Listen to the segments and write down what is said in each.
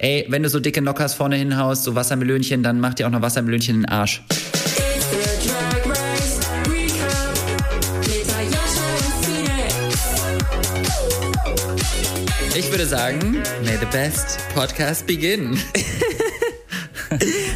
Ey, wenn du so dicke Knockers vorne hinhaust, so Wassermelönchen, dann mach dir auch noch Wassermelönchen in den Arsch. Ich würde sagen, may the best podcast begin.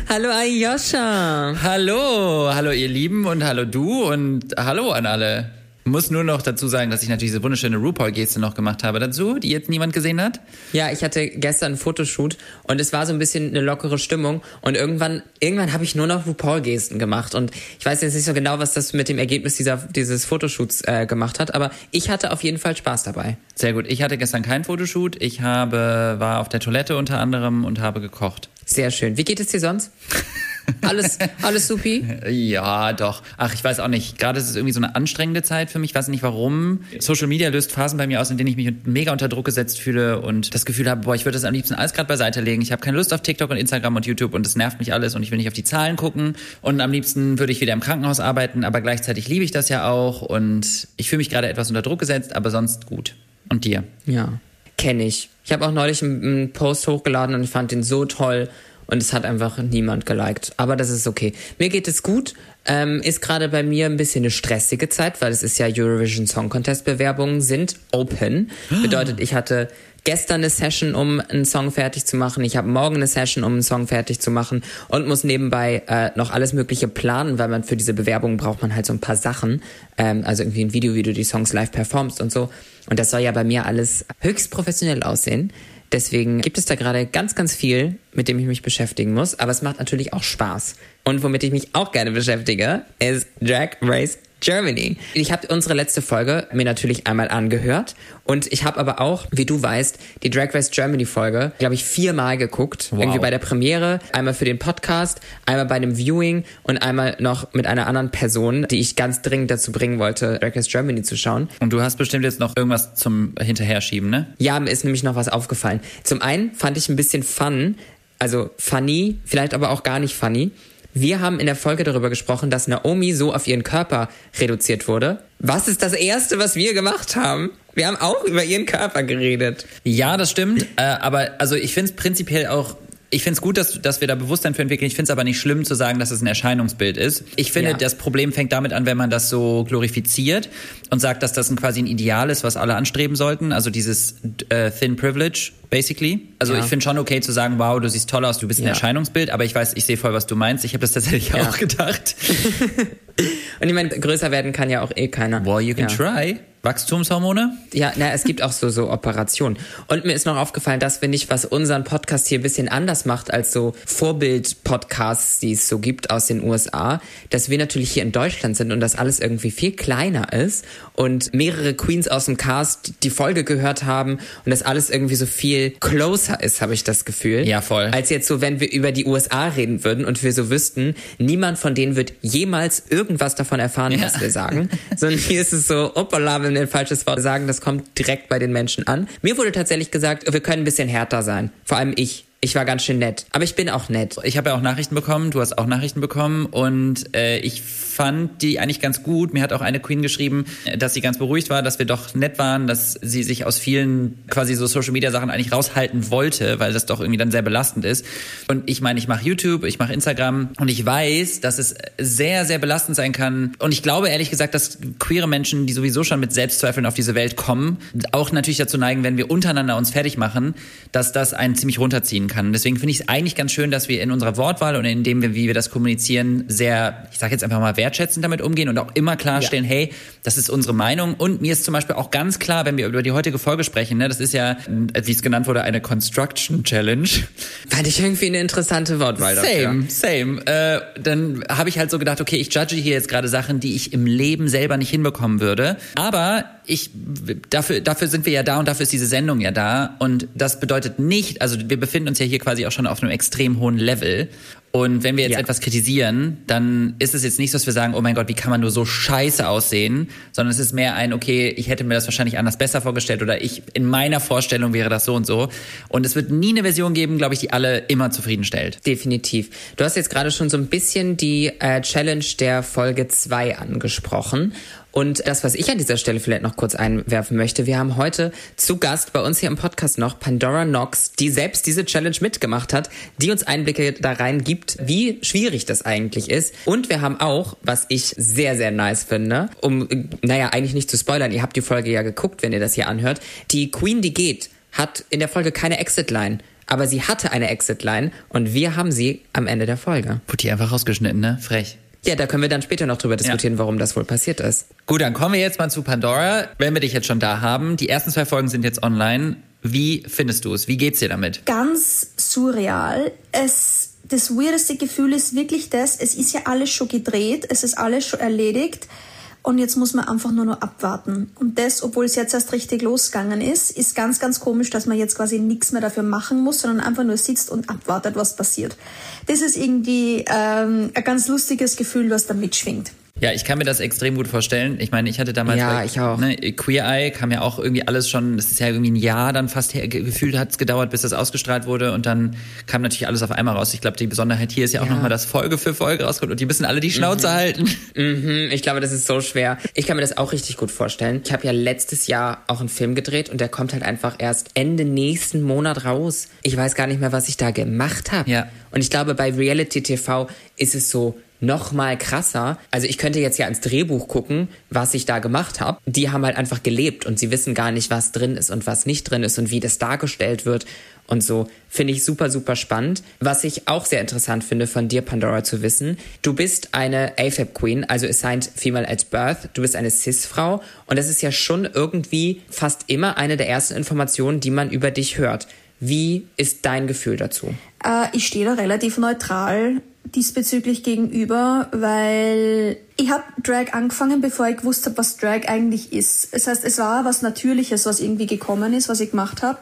hallo Ayosha. Hallo, hallo ihr Lieben und hallo du und hallo an alle. Muss nur noch dazu sagen, dass ich natürlich diese wunderschöne RuPaul-Geste noch gemacht habe dazu, die jetzt niemand gesehen hat. Ja, ich hatte gestern einen Fotoshoot und es war so ein bisschen eine lockere Stimmung und irgendwann, irgendwann habe ich nur noch RuPaul-Gesten gemacht und ich weiß jetzt nicht so genau, was das mit dem Ergebnis dieser, dieses Fotoshoots äh, gemacht hat, aber ich hatte auf jeden Fall Spaß dabei. Sehr gut. Ich hatte gestern keinen Fotoshoot. Ich habe, war auf der Toilette unter anderem und habe gekocht. Sehr schön. Wie geht es dir sonst? Alles, alles supi? Ja, doch. Ach, ich weiß auch nicht. Gerade ist es irgendwie so eine anstrengende Zeit für mich. Ich weiß nicht warum. Social Media löst Phasen bei mir aus, in denen ich mich mega unter Druck gesetzt fühle und das Gefühl habe, boah, ich würde das am liebsten alles gerade beiseite legen. Ich habe keine Lust auf TikTok und Instagram und YouTube und es nervt mich alles und ich will nicht auf die Zahlen gucken. Und am liebsten würde ich wieder im Krankenhaus arbeiten, aber gleichzeitig liebe ich das ja auch und ich fühle mich gerade etwas unter Druck gesetzt, aber sonst gut. Und dir? Ja, kenne ich. Ich habe auch neulich einen Post hochgeladen und ich fand den so toll und es hat einfach niemand geliked. Aber das ist okay. Mir geht es gut. Ähm, ist gerade bei mir ein bisschen eine stressige Zeit, weil es ist ja Eurovision Song Contest Bewerbungen sind open. Bedeutet, ich hatte gestern eine Session, um einen Song fertig zu machen. Ich habe morgen eine Session, um einen Song fertig zu machen und muss nebenbei äh, noch alles Mögliche planen, weil man für diese Bewerbung braucht man halt so ein paar Sachen. Ähm, also irgendwie ein Video, wie du die Songs live performst und so. Und das soll ja bei mir alles höchst professionell aussehen. Deswegen gibt es da gerade ganz, ganz viel, mit dem ich mich beschäftigen muss. Aber es macht natürlich auch Spaß. Und womit ich mich auch gerne beschäftige, ist Drag Race Germany. Ich habe unsere letzte Folge mir natürlich einmal angehört und ich habe aber auch, wie du weißt, die Drag Race Germany Folge, glaube ich, viermal geguckt. Wow. Irgendwie bei der Premiere, einmal für den Podcast, einmal bei einem Viewing und einmal noch mit einer anderen Person, die ich ganz dringend dazu bringen wollte, Drag Race Germany zu schauen. Und du hast bestimmt jetzt noch irgendwas zum Hinterherschieben, ne? Ja, mir ist nämlich noch was aufgefallen. Zum einen fand ich ein bisschen fun, also funny, vielleicht aber auch gar nicht funny, wir haben in der Folge darüber gesprochen, dass Naomi so auf ihren Körper reduziert wurde. Was ist das Erste, was wir gemacht haben? Wir haben auch über ihren Körper geredet. Ja, das stimmt. Äh, aber also ich finde es prinzipiell auch ich finde es gut, dass, dass wir da Bewusstsein für entwickeln. Ich finde es aber nicht schlimm zu sagen, dass es ein Erscheinungsbild ist. Ich finde, ja. das Problem fängt damit an, wenn man das so glorifiziert und sagt, dass das ein, quasi ein Ideal ist, was alle anstreben sollten. Also dieses äh, Thin Privilege, basically. Also ja. ich finde schon okay zu sagen, wow, du siehst toll aus, du bist ein ja. Erscheinungsbild, aber ich weiß, ich sehe voll, was du meinst. Ich habe das tatsächlich auch gedacht. und ich meine, größer werden kann ja auch eh keiner. Well, you can try. Wachstumshormone? Ja, na, es gibt auch so, so Operationen. Und mir ist noch aufgefallen, dass wir nicht, was unseren Podcast hier ein bisschen anders macht als so Vorbild-Podcasts, die es so gibt aus den USA, dass wir natürlich hier in Deutschland sind und das alles irgendwie viel kleiner ist und mehrere Queens aus dem Cast die Folge gehört haben und das alles irgendwie so viel closer ist, habe ich das Gefühl. Ja, voll. Als jetzt so, wenn wir über die USA reden würden und wir so wüssten, niemand von denen wird jemals irgendwas davon erfahren, ja. was wir sagen. Sondern hier ist es so, opala, wenn wir ein falsches Wort sagen, das kommt direkt bei den Menschen an. Mir wurde tatsächlich gesagt, wir können ein bisschen härter sein. Vor allem ich. Ich war ganz schön nett. Aber ich bin auch nett. Ich habe ja auch Nachrichten bekommen, du hast auch Nachrichten bekommen und äh, ich fand die eigentlich ganz gut. Mir hat auch eine Queen geschrieben, dass sie ganz beruhigt war, dass wir doch nett waren, dass sie sich aus vielen quasi so Social Media Sachen eigentlich raushalten wollte, weil das doch irgendwie dann sehr belastend ist. Und ich meine, ich mache YouTube, ich mache Instagram und ich weiß, dass es sehr, sehr belastend sein kann. Und ich glaube ehrlich gesagt, dass queere Menschen, die sowieso schon mit Selbstzweifeln auf diese Welt kommen, auch natürlich dazu neigen, wenn wir untereinander uns fertig machen, dass das einen ziemlich runterziehen kann. Deswegen finde ich es eigentlich ganz schön, dass wir in unserer Wortwahl und in dem, wie wir das kommunizieren, sehr, ich sage jetzt einfach mal, wertschätzend damit umgehen und auch immer klarstellen, ja. hey, das ist unsere Meinung. Und mir ist zum Beispiel auch ganz klar, wenn wir über die heutige Folge sprechen, ne, das ist ja, wie es genannt wurde, eine Construction Challenge. Fand ich irgendwie eine interessante Wortwahl Same, dafür. same. Äh, dann habe ich halt so gedacht, okay, ich judge hier jetzt gerade Sachen, die ich im Leben selber nicht hinbekommen würde. Aber ich, dafür, dafür sind wir ja da und dafür ist diese Sendung ja da. Und das bedeutet nicht, also wir befinden uns ja hier quasi auch schon auf einem extrem hohen Level. Und wenn wir jetzt Ja. etwas kritisieren, dann ist es jetzt nicht so, dass wir sagen, oh mein Gott, wie kann man nur so scheiße aussehen, sondern es ist mehr ein, okay, ich hätte mir das wahrscheinlich anders besser vorgestellt oder ich, in meiner Vorstellung wäre das so und so. Und es wird nie eine Version geben, glaube ich, die alle immer zufriedenstellt. Definitiv. Du hast jetzt gerade schon so ein bisschen die äh, Challenge der Folge 2 angesprochen. Und das, was ich an dieser Stelle vielleicht noch kurz einwerfen möchte, wir haben heute zu Gast bei uns hier im Podcast noch Pandora Knox, die selbst diese Challenge mitgemacht hat, die uns Einblicke da rein gibt, wie schwierig das eigentlich ist. Und wir haben auch, was ich sehr, sehr nice finde, um, naja, eigentlich nicht zu spoilern, ihr habt die Folge ja geguckt, wenn ihr das hier anhört, die Queen, die geht, hat in der Folge keine Exit-Line. Aber sie hatte eine Exit-Line und wir haben sie am Ende der Folge. Die einfach rausgeschnitten, ne? Frech. Ja, da können wir dann später noch drüber diskutieren, warum das wohl passiert ist. Gut, dann kommen wir jetzt mal zu Pandora. Wenn wir dich jetzt schon da haben, die ersten zwei Folgen sind jetzt online. Wie findest du es? Wie geht's dir damit? ganz surreal. Es, das weirdeste Gefühl ist wirklich das, es ist ja alles schon gedreht, es ist alles schon erledigt und jetzt muss man einfach nur noch abwarten. Und das, obwohl es jetzt erst richtig losgegangen ist, ist ganz, ganz komisch, dass man jetzt quasi nichts mehr dafür machen muss, sondern einfach nur sitzt und abwartet, was passiert. Das ist irgendwie ähm, ein ganz lustiges Gefühl, was da mitschwingt. Ja, ich kann mir das extrem gut vorstellen. Ich meine, ich hatte damals Ja, bei, ich auch. Ne, Queer Eye kam ja auch irgendwie alles schon, das ist ja irgendwie ein Jahr dann fast her, ge- gefühlt hat es gedauert, bis das ausgestrahlt wurde und dann kam natürlich alles auf einmal raus. Ich glaube, die Besonderheit hier ist ja auch Ja. nochmal, dass Folge für Folge rauskommt und die müssen alle die Schnauze halten. Mhm, ich glaube, das ist so schwer. Ich kann mir das auch richtig gut vorstellen. Ich habe ja letztes Jahr auch einen Film gedreht und der kommt halt einfach erst Ende nächsten Monat raus. Ich weiß gar nicht mehr, was ich da gemacht habe. Ja. Und ich glaube, bei Reality TV ist es so noch mal krasser. Also ich könnte jetzt ja ins Drehbuch gucken, was ich da gemacht habe. Die haben halt einfach gelebt und sie wissen gar nicht, was drin ist und was nicht drin ist und wie das dargestellt wird und so. Finde ich super, super spannend. Was ich auch sehr interessant finde von dir, Pandora, zu wissen, du bist eine AFAB Queen, also Assigned Female at Birth. Du bist eine Cis-Frau und das ist ja schon irgendwie fast immer eine der ersten Informationen, die man über dich hört. Wie ist dein Gefühl dazu? Äh, ich stehe da relativ neutral diesbezüglich gegenüber, weil ich habe Drag angefangen, bevor ich gewusst habe, was Drag eigentlich ist. Das heißt, es war was Natürliches, was irgendwie gekommen ist, was ich gemacht habe.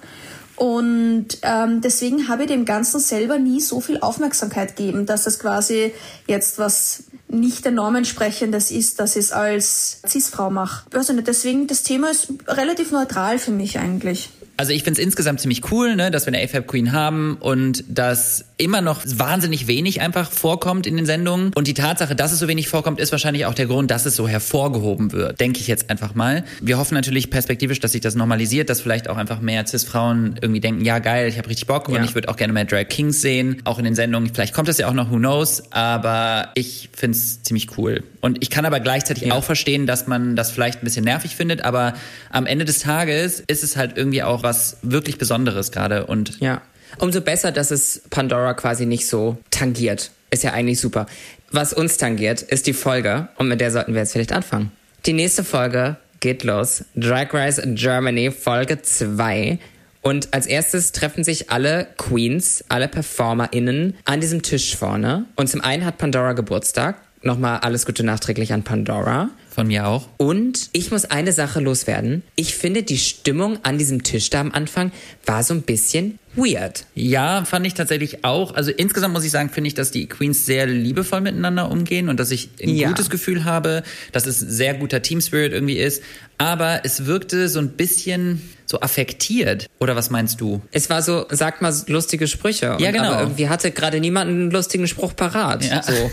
Und ähm, deswegen habe ich dem Ganzen selber nie so viel Aufmerksamkeit gegeben, dass es quasi jetzt was nicht der Norm entsprechendes ist, dass ich es als Cis-Frau mache. Also deswegen, das Thema ist relativ neutral für mich eigentlich. Also ich finde es insgesamt ziemlich cool, ne, dass wir eine AFAB Queen haben und dass immer noch wahnsinnig wenig einfach vorkommt in den Sendungen. Und die Tatsache, dass es so wenig vorkommt, ist wahrscheinlich auch der Grund, dass es so hervorgehoben wird. Denke ich jetzt einfach mal. Wir hoffen natürlich perspektivisch, dass sich das normalisiert, dass vielleicht auch einfach mehr Cis-Frauen irgendwie denken, ja geil, ich habe richtig Bock und Ja. ich würde auch gerne mehr Drag Kings sehen, auch in den Sendungen. Vielleicht kommt das ja auch noch, who knows. Aber ich finde es ziemlich cool. Und ich kann aber gleichzeitig Ja. auch verstehen, dass man das vielleicht ein bisschen nervig findet, aber am Ende des Tages ist es halt irgendwie auch was wirklich Besonderes gerade und Ja. Umso besser, dass es Pandora quasi nicht so tangiert. Ist ja eigentlich super. Was uns tangiert, ist die Folge und mit der sollten wir jetzt vielleicht anfangen. Die nächste Folge geht los. Drag Race Germany Folge 2. Und als erstes treffen sich alle Queens, alle PerformerInnen an diesem Tisch vorne. Und zum einen hat Pandora Geburtstag. Nochmal alles Gute nachträglich an Pandora. Von mir auch. Und ich muss eine Sache loswerden. Ich finde, die Stimmung an diesem Tisch da am Anfang war so ein bisschen weird. Ja, fand ich tatsächlich auch. Also insgesamt muss ich sagen, finde ich, dass die Queens sehr liebevoll miteinander umgehen und dass ich ein Ja. gutes Gefühl habe, dass es sehr guter Team Spirit irgendwie ist. Aber es wirkte so ein bisschen so affektiert. Oder was meinst du? Es war so, sag mal lustige Sprüche. Und Ja, genau. Aber irgendwie hatte gerade niemand einen lustigen Spruch parat. Ja. So.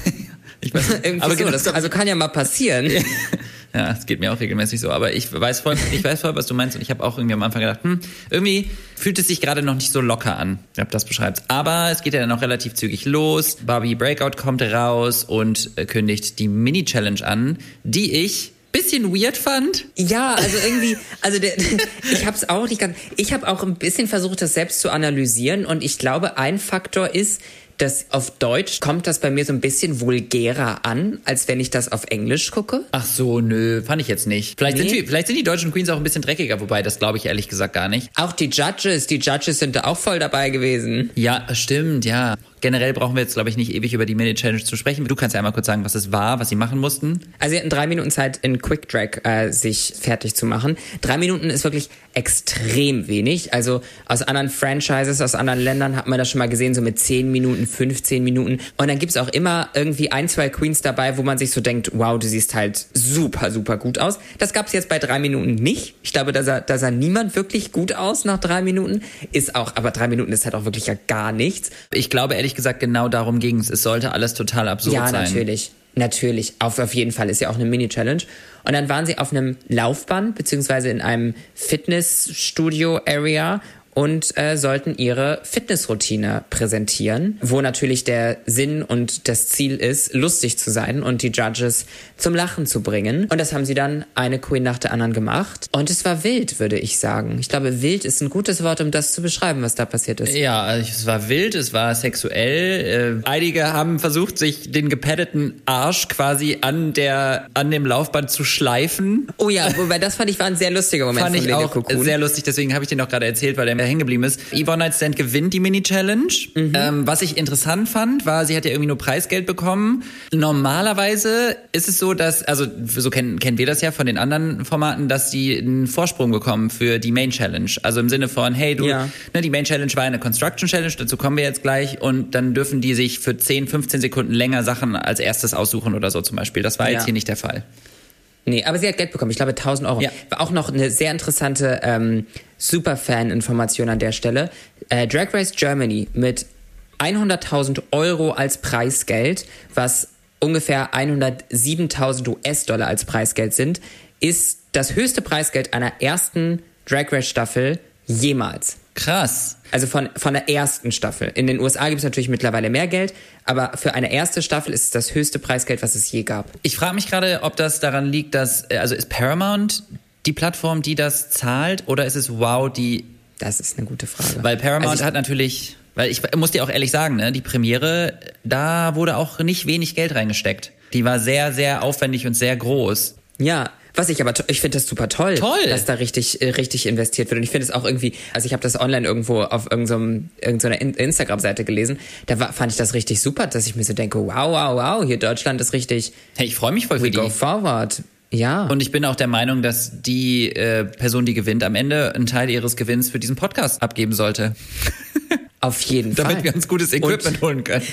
Ich weiß, irgendwie aber so. genau, Das, also kann ja mal passieren. Ja, es geht mir auch regelmäßig so. Aber ich weiß voll, ich weiß voll, was du meinst. Und ich habe auch irgendwie am Anfang gedacht, hm, irgendwie fühlt es sich gerade noch nicht so locker an, ich ob das beschreibst. Aber es geht ja dann auch relativ zügig los. Barbie Breakout kommt raus und äh, kündigt die Mini-Challenge an, die ich bisschen weird fand. Ja, also irgendwie, also der, ich habe es auch nicht ganz, ich habe auch ein bisschen versucht, das selbst zu analysieren und ich glaube, ein Faktor ist, dass auf Deutsch kommt das bei mir so ein bisschen vulgärer an, als wenn ich das auf Englisch gucke. Ach so, nö, fand ich jetzt nicht. Vielleicht, Nee. sind, die, vielleicht sind die deutschen Queens auch ein bisschen dreckiger, wobei das glaube ich ehrlich gesagt gar nicht. Auch die Judges, die Judges sind da auch voll dabei gewesen. Ja, stimmt, ja. Generell brauchen wir jetzt, glaube ich, nicht ewig über die Mini-Challenge zu sprechen. Du kannst ja einmal kurz sagen, was es war, was sie machen mussten. Also sie hatten drei Minuten Zeit in Quick Drag äh, sich fertig zu machen. Drei Minuten ist wirklich extrem wenig. Also aus anderen Franchises, aus anderen Ländern hat man das schon mal gesehen, so mit 10 Minuten, 15 Minuten. Und dann gibt's auch immer irgendwie ein, zwei Queens dabei, wo man sich so denkt, wow, du siehst halt super, super gut aus. Das gab's jetzt bei drei Minuten nicht. Ich glaube, da sah, da sah niemand wirklich gut aus nach drei Minuten. Ist auch, aber drei Minuten ist halt auch wirklich ja gar nichts. Ich glaube ehrlich gesagt, genau darum ging's. Es sollte alles total absurd ja, sein. Ja, natürlich. Natürlich, auf, auf jeden Fall ist ja auch eine Mini-Challenge. Und dann waren sie auf einem Laufband, beziehungsweise in einem Fitnessstudio-Area und äh, sollten ihre Fitnessroutine präsentieren, wo natürlich der Sinn und das Ziel ist, lustig zu sein und die Judges zum Lachen zu bringen. Und das haben sie dann eine Queen nach der anderen gemacht. Und es war wild, würde ich sagen. Ich glaube, wild ist ein gutes Wort, um das zu beschreiben, was da passiert ist. Ja, also es war wild, es war sexuell. Äh, einige haben versucht, sich den gepaddeten Arsch quasi an der an dem Laufband zu schleifen. Oh ja, wobei das fand ich war ein sehr lustiger Moment fand von ich auch Cocoon. sehr lustig, deswegen habe ich den auch gerade erzählt, weil der hängen geblieben ist. Yvonne Nightstand gewinnt die Mini-Challenge. Mhm. Ähm, was ich interessant fand, war, sie hat ja irgendwie nur Preisgeld bekommen. Normalerweise ist es so, dass, also so kennen, kennen wir das ja von den anderen Formaten, dass die einen Vorsprung bekommen für die Main-Challenge. Also im Sinne von, hey, du, Ja. ne, die Main-Challenge war eine Construction-Challenge, dazu kommen wir jetzt gleich und dann dürfen die sich für 10, 15 Sekunden länger Sachen als erstes aussuchen oder so zum Beispiel. Das war Ja. jetzt hier nicht der Fall. Nee, aber sie hat Geld bekommen. Ich glaube 1000 Euro. Ja. War auch noch eine sehr interessante ähm, Superfan-Information an der Stelle. Äh, Drag Race Germany mit 100.000 Euro als Preisgeld, was ungefähr 107.000 US-Dollar als Preisgeld sind, ist das höchste Preisgeld einer ersten Drag Race Staffel jemals. Krass. Also von, von der ersten Staffel. In den USA gibt es natürlich mittlerweile mehr Geld, aber für eine erste Staffel ist es das höchste Preisgeld, was es je gab. Ich frage mich gerade, ob das daran liegt, dass, äh, also ist Paramount die Plattform, die das zahlt, oder ist es Wow, die, Das ist eine gute Frage. weil Paramount Also hat natürlich, weil ich muss dir auch ehrlich sagen, ne, die Premiere, da wurde auch nicht wenig Geld reingesteckt. Die war sehr, sehr aufwendig und sehr groß. Ja, was ich aber, ich finde das super toll, Toll. dass da richtig, äh, richtig investiert wird. Und ich finde es auch irgendwie, also ich habe das online irgendwo auf irgendeiner irgendeiner In- Instagram-Seite gelesen, da war, fand ich das richtig super, dass ich mir so denke, wow, wow, wow, hier Deutschland ist richtig, Hey, ich freue mich voll we für die. go forward. Ja. Und ich bin auch der Meinung, dass die äh, Person, die gewinnt, am Ende einen Teil ihres Gewinns für diesen Podcast abgeben sollte, auf jeden Fall. damit wir uns gutes Equipment holen können.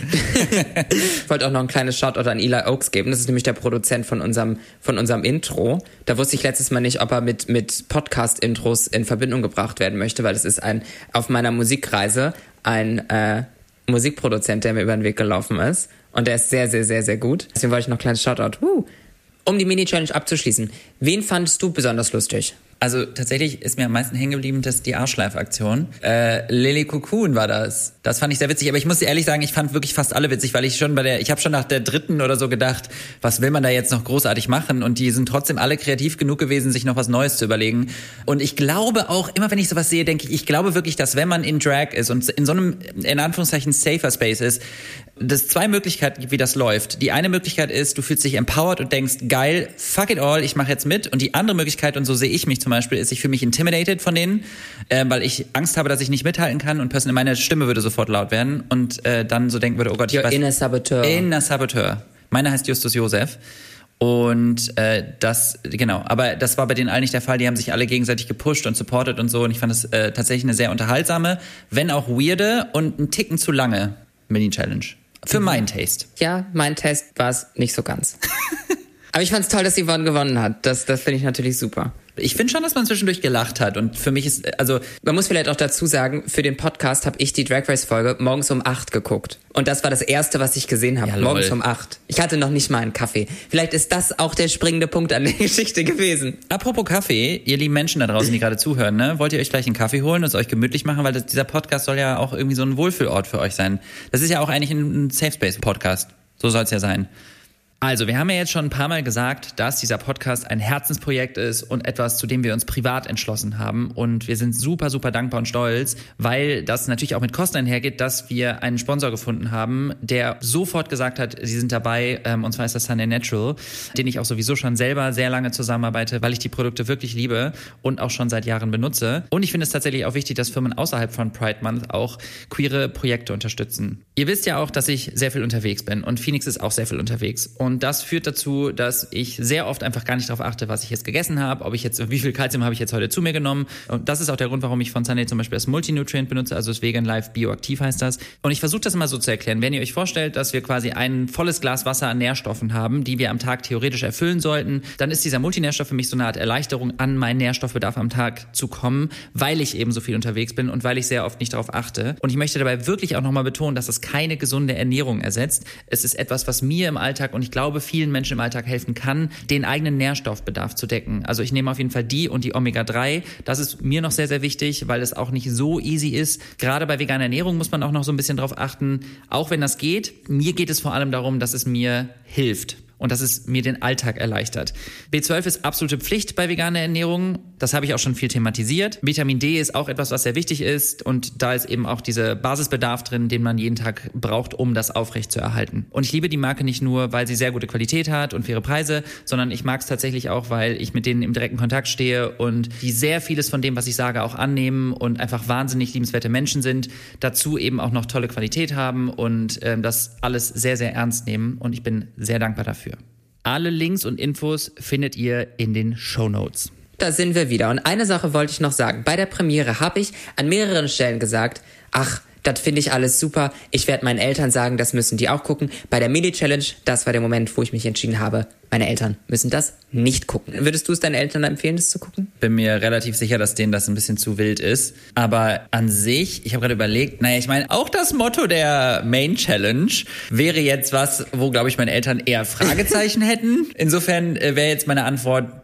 Ich wollte auch noch ein kleines Shoutout an Eli Oaks geben. Das ist nämlich der Produzent von unserem, von unserem Intro. Da wusste ich letztes Mal nicht, ob er mit, mit Podcast-Intros in Verbindung gebracht werden möchte, weil es ist ein, auf meiner Musikreise ein äh, Musikproduzent, der mir über den Weg gelaufen ist. Und der ist sehr, sehr, sehr, sehr gut. Deswegen wollte ich noch ein kleines Shoutout. Woo. Um die Mini-Challenge abzuschließen. Wen fandest du besonders lustig? Also tatsächlich ist mir am meisten hängen geblieben, dass die Arschleif-Aktion. Äh, Lily Cocoon war das. Das fand ich sehr witzig. Aber ich muss ehrlich sagen, ich fand wirklich fast alle witzig, weil ich schon bei der, ich habe schon nach der dritten oder so gedacht, was will man da jetzt noch großartig machen? Und die sind trotzdem alle kreativ genug gewesen, sich noch was Neues zu überlegen. Und ich glaube auch, immer wenn ich sowas sehe, denke ich, ich glaube wirklich, dass wenn man in Drag ist und in so einem, in Anführungszeichen, safer Space ist, dass es zwei Möglichkeiten gibt, wie das läuft. Die eine Möglichkeit ist, du fühlst dich empowered und denkst, geil, fuck it all, ich mache jetzt mit. Und die andere Möglichkeit, und so sehe ich mich zum Beispiel, ist, ich fühle mich intimidated von denen, äh, weil ich Angst habe, dass ich nicht mithalten kann und personell meine Stimme würde sofort laut werden und äh, dann so denken würde, oh Gott, ich Your weiß, inner saboteur. Inner Saboteur. Meiner heißt Justus Josef. Und äh, das, genau, aber das war bei denen allen nicht der Fall. Die haben sich alle gegenseitig gepusht und supportet und so. Und ich fand es äh, tatsächlich eine sehr unterhaltsame, wenn auch weirde und ein Ticken zu lange Mini-Challenge. Für meinen Taste. Ja, mein Test war es nicht so ganz. Aber ich fand's toll, dass Yvonne gewonnen hat. Das, das finde ich natürlich super. Ich finde schon, dass man zwischendurch gelacht hat. Und für mich ist, also, Man muss vielleicht auch dazu sagen, für den Podcast habe ich die Drag Race Folge morgens um 8 geguckt. Und das war das erste, was ich gesehen habe. Ja, morgens um 8. Ich hatte noch nicht mal einen Kaffee. Vielleicht ist das auch der springende Punkt an der Geschichte gewesen. apropos Kaffee, ihr lieben Menschen da draußen, die gerade zuhören, ne, wollt ihr euch gleich einen Kaffee holen und es euch gemütlich machen, weil das, dieser Podcast soll ja auch irgendwie so ein Wohlfühlort für euch sein. Das ist ja auch eigentlich ein, ein Safe Space Podcast. So soll es ja sein. Also, wir haben ja jetzt schon ein paar Mal gesagt, dass dieser Podcast ein Herzensprojekt ist und etwas, zu dem wir uns privat entschlossen haben. Und wir sind super, super dankbar und stolz, weil das natürlich auch mit Kosten einhergeht, dass wir einen Sponsor gefunden haben, der sofort gesagt hat, sie sind dabei, ähm, und zwar ist das Sunday Natural, den ich auch sowieso schon selber sehr lange zusammenarbeite, weil ich die Produkte wirklich liebe und auch schon seit Jahren benutze. Und ich finde es tatsächlich auch wichtig, dass Firmen außerhalb von Pride Month auch queere Projekte unterstützen. Ihr wisst ja auch, dass ich sehr viel unterwegs bin und Phoenix ist auch sehr viel unterwegs. Und das führt dazu, dass ich sehr oft einfach gar nicht darauf achte, was ich jetzt gegessen habe, ob ich jetzt, wie viel Kalzium habe ich jetzt heute zu mir genommen. Und das ist auch der Grund, warum ich von Sunday zum Beispiel das Multinutrient benutze, also das Vegan Life Bioaktiv heißt das. Und ich versuche das immer so zu erklären. Wenn ihr euch vorstellt, dass wir quasi ein volles Glas Wasser an Nährstoffen haben, die wir am Tag theoretisch erfüllen sollten, dann ist dieser Multinährstoff für mich so eine Art Erleichterung, an meinen Nährstoffbedarf am Tag zu kommen, weil ich eben so viel unterwegs bin und weil ich sehr oft nicht darauf achte. Und ich möchte dabei wirklich auch nochmal betonen, dass das keine gesunde Ernährung ersetzt. Es ist etwas, was mir im Alltag und ich glaube vielen Menschen im Alltag helfen kann, den eigenen Nährstoffbedarf zu decken. Also ich nehme auf jeden Fall die und die Omega-3. Das ist mir noch sehr, sehr wichtig, weil es auch nicht so easy ist. Gerade bei veganer Ernährung muss man auch noch so ein bisschen drauf achten. Auch wenn das geht, mir geht es vor allem darum, dass es mir hilft und dass es mir den Alltag erleichtert. B12 ist absolute Pflicht bei veganer Ernährung. Das habe ich auch schon viel thematisiert. Vitamin D ist auch etwas, was sehr wichtig ist und da ist eben auch dieser Basisbedarf drin, den man jeden Tag braucht, um das aufrecht zu erhalten. Und ich liebe die Marke nicht nur, weil sie sehr gute Qualität hat und faire Preise, sondern ich mag es tatsächlich auch, weil ich mit denen im direkten Kontakt stehe und die sehr vieles von dem, was ich sage, auch annehmen und einfach wahnsinnig liebenswerte Menschen sind. Dazu eben auch noch tolle Qualität haben und äh, das alles sehr, sehr ernst nehmen und ich bin sehr dankbar dafür. Alle Links und Infos findet ihr in den Show Notes. Da sind wir wieder. Und eine Sache wollte ich noch sagen. Bei der Premiere habe ich an mehreren Stellen gesagt, ach, das finde ich alles super. Ich werde meinen Eltern sagen, das müssen die auch gucken. Bei der Mini-Challenge, das war der Moment, wo ich mich entschieden habe, meine Eltern müssen das nicht gucken. Würdest du es deinen Eltern empfehlen, das zu gucken? Bin mir relativ sicher, dass denen das ein bisschen zu wild ist. Aber an sich, ich habe gerade überlegt, naja, ich meine, auch das Motto der Main Challenge wäre jetzt was, wo, glaube ich, meine Eltern eher Fragezeichen hätten. Insofern äh, wäre jetzt meine Antwort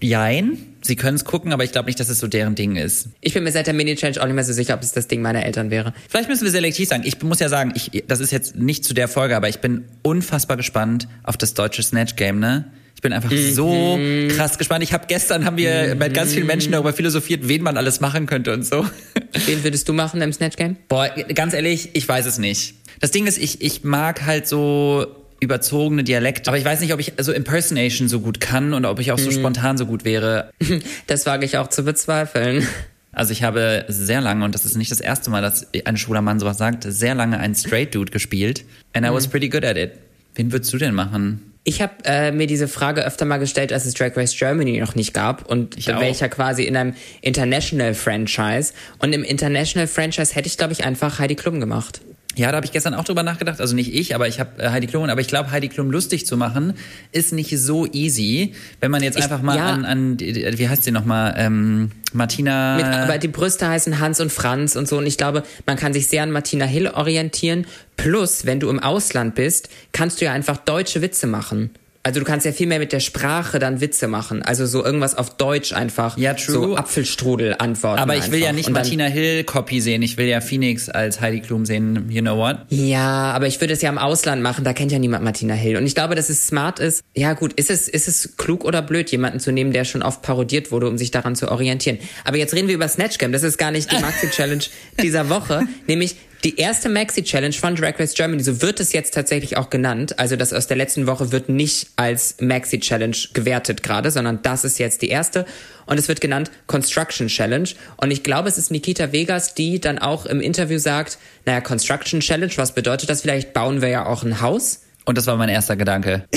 Jein. Sie können es gucken, aber ich glaube nicht, dass es so deren Ding ist. Ich bin mir seit der Mini-Challenge auch nicht mehr so sicher, ob es das Ding meiner Eltern wäre. Vielleicht müssen wir selektiv sagen. Ich muss ja sagen, ich, das ist jetzt nicht zu der Folge, aber ich bin unfassbar gespannt auf das deutsche Snatch-Game, ne? Ich bin einfach mhm. so krass gespannt. Ich habe gestern haben wir mhm. mit ganz vielen Menschen darüber philosophiert, wen man alles machen könnte und so. Wen würdest du machen im Snatch Game? Boah, ganz ehrlich, ich weiß es nicht. Das Ding ist, ich, ich mag halt so überzogene Dialekte. Aber ich weiß nicht, ob ich so Impersonation so gut kann und ob ich auch so mhm. spontan so gut wäre. Das wage ich auch zu bezweifeln. Also ich habe sehr lange, und das ist nicht das erste Mal, dass ein schwuler Mann sowas sagt, sehr lange einen Straight Dude gespielt. And I was mhm. pretty good at it. Wen würdest du denn machen? Ich habe äh, mir diese Frage öfter mal gestellt, als es Drag Race Germany noch nicht gab und ich welcher quasi in einem International Franchise. Und im International Franchise hätte ich, glaube ich, einfach Heidi Klum gemacht. Ja, da habe ich gestern auch drüber nachgedacht. Also nicht ich, aber ich habe äh, Heidi Klum. Aber ich glaube, Heidi Klum lustig zu machen, ist nicht so easy, wenn man jetzt ich, einfach mal ja. an, an, wie heißt sie nochmal, ähm, Martina. Mit, aber die Brüste heißen Hans und Franz und so. Und ich glaube, man kann sich sehr an Martina Hill orientieren. Plus, wenn du im Ausland bist, kannst du ja einfach deutsche Witze machen. Also du kannst ja viel mehr mit der Sprache dann Witze machen. Also so irgendwas auf Deutsch einfach. Ja, true. So Apfelstrudel antworten. Aber ich einfach. will ja nicht Martina Hill Copy sehen. Ich will ja Phoenix als Heidi Klum sehen. You know what? Ja, aber ich würde es ja im Ausland machen. Da kennt ja niemand Martina Hill. Und ich glaube, dass es smart ist. Ja gut, ist es, ist es klug oder blöd, jemanden zu nehmen, der schon oft parodiert wurde, um sich daran zu orientieren. Aber jetzt reden wir über Snatch Game. Das ist gar nicht die Maxi Challenge dieser Woche. Nämlich die erste Maxi-Challenge von Drag Race Germany, so wird es jetzt tatsächlich auch genannt. Also das aus der letzten Woche wird nicht als Maxi-Challenge gewertet gerade, sondern das ist jetzt die erste. Und es wird genannt Construction Challenge. Und ich glaube, es ist Nikita Vegas, die dann auch im Interview sagt, naja, Construction Challenge, was bedeutet das? Vielleicht bauen wir ja auch ein Haus. Und das war mein erster Gedanke.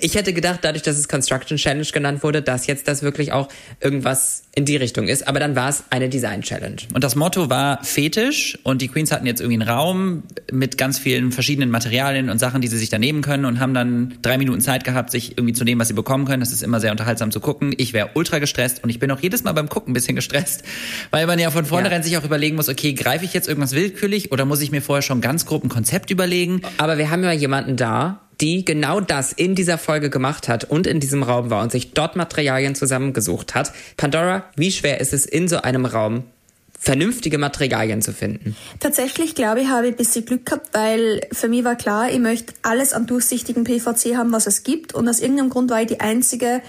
Ich hätte gedacht, dadurch, dass es Construction Challenge genannt wurde, dass jetzt das wirklich auch irgendwas in die Richtung ist. Aber dann war es eine Design Challenge. Und das Motto war Fetisch. Und die Queens hatten jetzt irgendwie einen Raum mit ganz vielen verschiedenen Materialien und Sachen, die sie sich da nehmen können und haben dann drei Minuten Zeit gehabt, sich irgendwie zu nehmen, was sie bekommen können. Das ist immer sehr unterhaltsam zu gucken. Ich wäre ultra gestresst und ich bin auch jedes Mal beim Gucken ein bisschen gestresst, weil man ja von vornherein ja. sich auch überlegen muss, okay, greife ich jetzt irgendwas willkürlich oder muss ich mir vorher schon ganz grob ein Konzept überlegen? Aber wir haben ja jemanden da, die genau das in dieser Folge gemacht hat und in diesem Raum war und sich dort Materialien zusammengesucht hat. Pandora, wie schwer ist es in so einem Raum vernünftige Materialien zu finden? Tatsächlich glaube ich, habe ich ein bisschen Glück gehabt, weil für mich war klar, ich möchte alles an durchsichtigen PVC haben, was es gibt. Und aus irgendeinem Grund war ich die Einzige,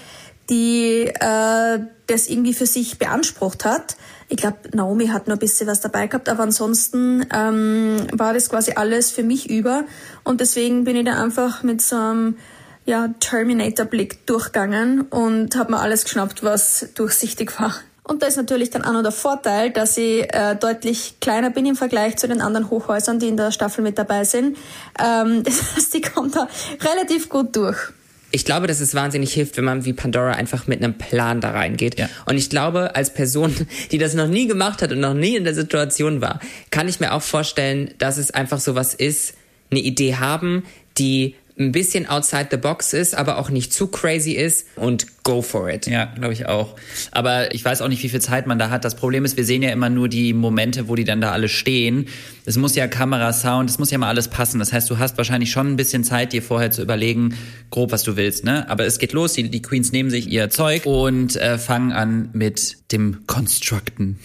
die äh, das irgendwie für sich beansprucht hat. Ich glaube, Naomi hat nur ein bisschen was dabei gehabt, aber ansonsten ähm, war das quasi alles für mich über. Und deswegen bin ich da einfach mit so einem ja, Terminator-Blick durchgegangen und habe mir alles geschnappt, was durchsichtig war. Und da ist natürlich dann auch noch der Vorteil, dass ich äh, deutlich kleiner bin im Vergleich zu den anderen Hochhäusern, die in der Staffel mit dabei sind. Ähm, das heißt, ich komme da relativ gut durch. Ich glaube, dass es wahnsinnig hilft, wenn man wie Pandora einfach mit einem Plan da reingeht. Ja. Und ich glaube, als Person, die das noch nie gemacht hat und noch nie in der Situation war, kann ich mir auch vorstellen, dass es einfach sowas ist, eine Idee haben, die ein bisschen outside the box ist, aber auch nicht zu crazy ist und go for it. Ja, glaube ich auch. Aber ich weiß auch nicht, wie viel Zeit man da hat. Das Problem ist, wir sehen ja immer nur die Momente, wo die dann da alle stehen. Es muss ja Kamera, Sound, es muss ja mal alles passen. Das heißt, du hast wahrscheinlich schon ein bisschen Zeit, dir vorher zu überlegen, grob, was du willst. Ne? Aber es geht los, die, die Queens nehmen sich ihr Zeug und äh, fangen an mit dem Constructen.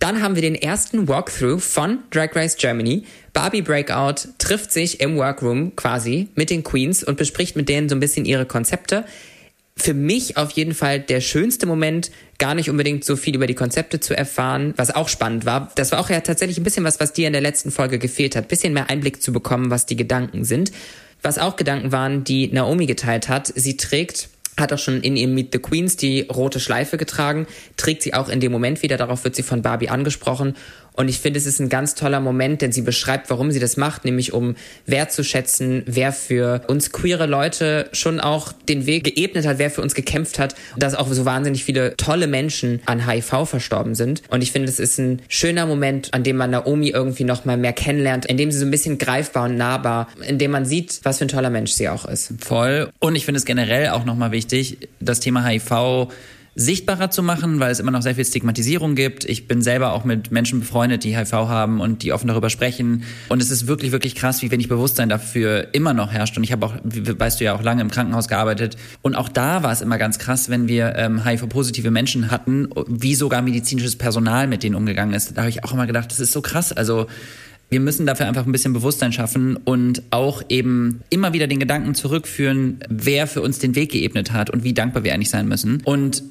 Dann haben wir den ersten Walkthrough von Drag Race Germany. Barbie Breakout trifft sich im Workroom quasi mit den Queens und bespricht mit denen so ein bisschen ihre Konzepte. Für mich auf jeden Fall der schönste Moment, gar nicht unbedingt so viel über die Konzepte zu erfahren, was auch spannend war. Das war auch ja tatsächlich ein bisschen was, was dir in der letzten Folge gefehlt hat. Bisschen mehr Einblick zu bekommen, was die Gedanken sind. Was auch Gedanken waren, die Naomi geteilt hat. Sie trägt hat auch schon in ihrem Meet the Queens die rote Schleife getragen, trägt sie auch in dem Moment wieder, darauf wird sie von Barbie angesprochen und ich finde, es ist ein ganz toller Moment, denn sie beschreibt, warum sie das macht, nämlich um wertzuschätzen, wer für uns queere Leute schon auch den Weg geebnet hat, wer für uns gekämpft hat, dass auch so wahnsinnig viele tolle Menschen an HIV verstorben sind. Und ich finde, es ist ein schöner Moment, an dem man Naomi irgendwie noch mal mehr kennenlernt, in dem sie so ein bisschen greifbar und nahbar, in dem man sieht, was für ein toller Mensch sie auch ist. Voll. Und ich finde es generell auch noch mal wichtig, das Thema HIV sichtbarer zu machen, weil es immer noch sehr viel Stigmatisierung gibt. Ich bin selber auch mit Menschen befreundet, die HIV haben und die offen darüber sprechen. Und es ist wirklich, wirklich krass, wie wenig Bewusstsein dafür immer noch herrscht. Und ich habe auch, weißt du ja, auch lange im Krankenhaus gearbeitet. Und auch da war es immer ganz krass, wenn wir ähm, HIV-positive Menschen hatten, wie sogar medizinisches Personal mit denen umgegangen ist. Da habe ich auch immer gedacht, das ist so krass. Also wir müssen dafür einfach ein bisschen Bewusstsein schaffen und auch eben immer wieder den Gedanken zurückführen, wer für uns den Weg geebnet hat und wie dankbar wir eigentlich sein müssen. Und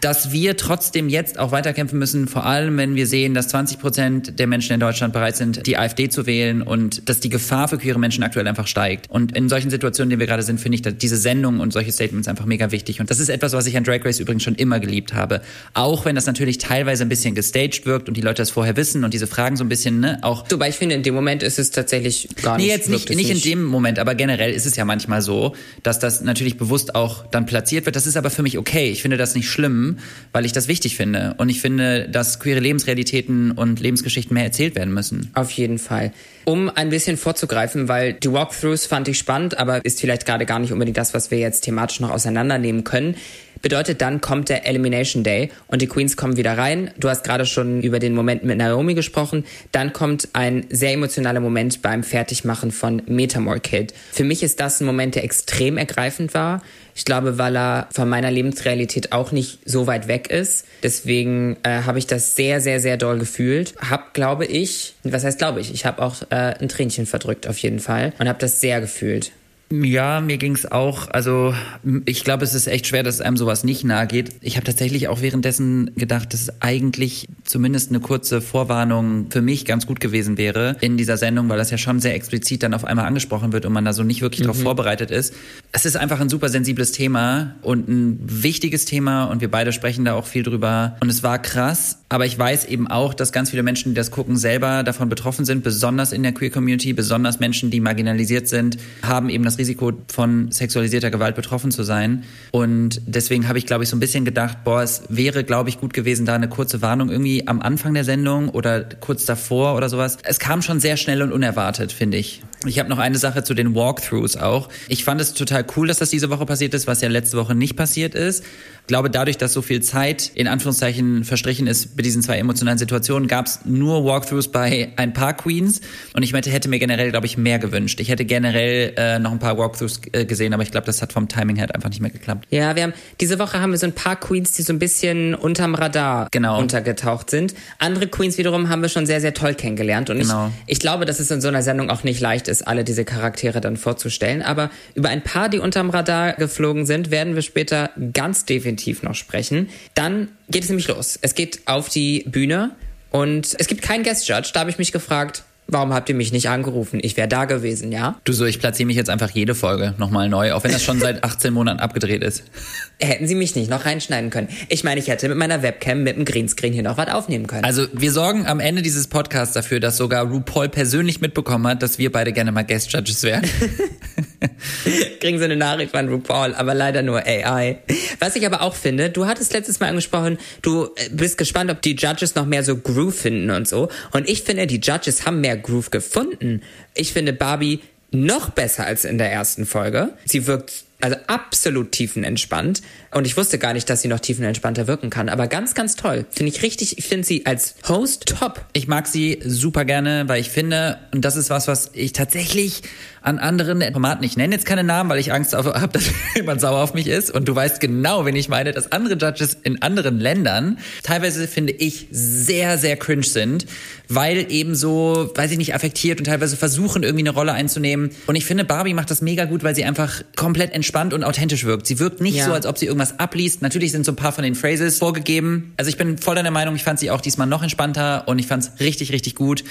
dass wir trotzdem jetzt auch weiterkämpfen müssen, vor allem wenn wir sehen, dass 20 Prozent der Menschen in Deutschland bereit sind, die AfD zu wählen und dass die Gefahr für queere Menschen aktuell einfach steigt. Und in solchen Situationen, in denen wir gerade sind, finde ich dass diese Sendung und solche Statements einfach mega wichtig. Und das ist etwas, was ich an Drag Race übrigens schon immer geliebt habe. Auch wenn das natürlich teilweise ein bisschen gestaged wirkt und die Leute das vorher wissen und diese Fragen so ein bisschen, ne, auch. Wobei ich finde, in dem Moment ist es tatsächlich gar nicht. Nee, jetzt nicht, nicht in dem Moment, aber generell ist es ja manchmal so, dass das natürlich bewusst auch dann platziert wird. Das ist aber für mich okay. Ich finde das nicht schlimm, weil ich das wichtig finde. Und ich finde, dass queere Lebensrealitäten und Lebensgeschichten mehr erzählt werden müssen. Auf jeden Fall. Um ein bisschen vorzugreifen, weil die Walkthroughs fand ich spannend, aber ist vielleicht gerade gar nicht unbedingt das, was wir jetzt thematisch noch auseinandernehmen können. Bedeutet, dann kommt der Elimination Day und die Queens kommen wieder rein. Du hast gerade schon über den Moment mit Naomi gesprochen. Dann kommt ein sehr emotionaler Moment beim Fertigmachen von Metamore Kid. Für mich ist das ein Moment, der extrem ergreifend war. Ich glaube, weil er von meiner Lebensrealität auch nicht so weit weg ist. Deswegen äh, habe ich das sehr, sehr, sehr doll gefühlt. Hab, glaube ich, was heißt glaube ich, ich habe auch äh, ein Tränchen verdrückt auf jeden Fall und habe das sehr gefühlt. Ja, mir ging's auch. Also ich glaube, es ist echt schwer, dass einem sowas nicht nahe geht. Ich habe tatsächlich auch währenddessen gedacht, dass es eigentlich zumindest eine kurze Vorwarnung für mich ganz gut gewesen wäre in dieser Sendung, weil das ja schon sehr explizit dann auf einmal angesprochen wird und man da so nicht wirklich mhm. darauf vorbereitet ist. Es ist einfach ein super sensibles Thema und ein wichtiges Thema und wir beide sprechen da auch viel drüber. Und es war krass, aber ich weiß eben auch, dass ganz viele Menschen, die das gucken, selber davon betroffen sind, besonders in der Queer Community, besonders Menschen, die marginalisiert sind, haben eben das Risiko von sexualisierter Gewalt betroffen zu sein. Und deswegen habe ich, glaube ich, so ein bisschen gedacht, boah, es wäre, glaube ich, gut gewesen, da eine kurze Warnung irgendwie am Anfang der Sendung oder kurz davor oder sowas. Es kam schon sehr schnell und unerwartet, finde ich. Ich habe noch eine Sache zu den Walkthroughs auch. Ich fand es total cool, dass das diese Woche passiert ist, was ja letzte Woche nicht passiert ist. Ich glaube, dadurch, dass so viel Zeit in Anführungszeichen verstrichen ist bei diesen zwei emotionalen Situationen, gab es nur Walkthroughs bei ein paar Queens. Und ich hätte mir generell, glaube ich, mehr gewünscht. Ich hätte generell äh, noch ein paar Walkthroughs äh, gesehen, aber ich glaube, das hat vom Timing her einfach nicht mehr geklappt. Ja, wir haben diese Woche haben wir so ein paar Queens, die so ein bisschen unterm Radar genau. untergetaucht sind. Andere Queens wiederum haben wir schon sehr, sehr toll kennengelernt. Und genau. ich, ich glaube, dass es in so einer Sendung auch nicht leicht ist, alle diese Charaktere dann vorzustellen. Aber über ein paar, die unterm Radar geflogen sind, werden wir später ganz definitiv noch sprechen. Dann geht es nämlich los. Es geht auf die Bühne und es gibt keinen Guest Judge. Da habe ich mich gefragt, warum habt ihr mich nicht angerufen? Ich wäre da gewesen, ja? Du so, ich platziere mich jetzt einfach jede Folge nochmal neu, auch wenn das schon seit 18 Monaten abgedreht ist. Hätten sie mich nicht noch reinschneiden können. Ich meine, ich hätte mit meiner Webcam mit dem Greenscreen hier noch was aufnehmen können. Also wir sorgen am Ende dieses Podcasts dafür, dass sogar RuPaul persönlich mitbekommen hat, dass wir beide gerne mal Guest Judges wären. Kriegen sie eine Nachricht von RuPaul, aber leider nur AI. Was ich aber auch finde, du hattest letztes Mal angesprochen, du bist gespannt, ob die Judges noch mehr so Groove finden und so. Und ich finde, die Judges haben mehr Groove gefunden. Ich finde Barbie noch besser als in der ersten Folge. Sie wirkt also absolut tiefenentspannt. Und ich wusste gar nicht, dass sie noch tiefenentspannter wirken kann. Aber ganz, ganz toll. Finde ich richtig, ich finde sie als Host top. Ich mag sie super gerne, weil ich finde, und das ist was, was ich tatsächlich an anderen Formaten, ich nenne jetzt keine Namen, weil ich Angst habe, dass jemand sauer auf mich ist. Und du weißt genau, wen ich meine, dass andere Judges in anderen Ländern teilweise, finde ich, sehr, sehr cringe sind, weil eben so, weiß ich nicht, affektiert und teilweise versuchen, irgendwie eine Rolle einzunehmen. Und ich finde, Barbie macht das mega gut, weil sie einfach komplett entspannt und authentisch wirkt. Sie wirkt nicht ja. so, als ob sie irgendwas abliest. Natürlich sind so ein paar von den Phrases vorgegeben. Also ich bin voll deiner Meinung, ich fand sie auch diesmal noch entspannter und ich fand es richtig, richtig gut.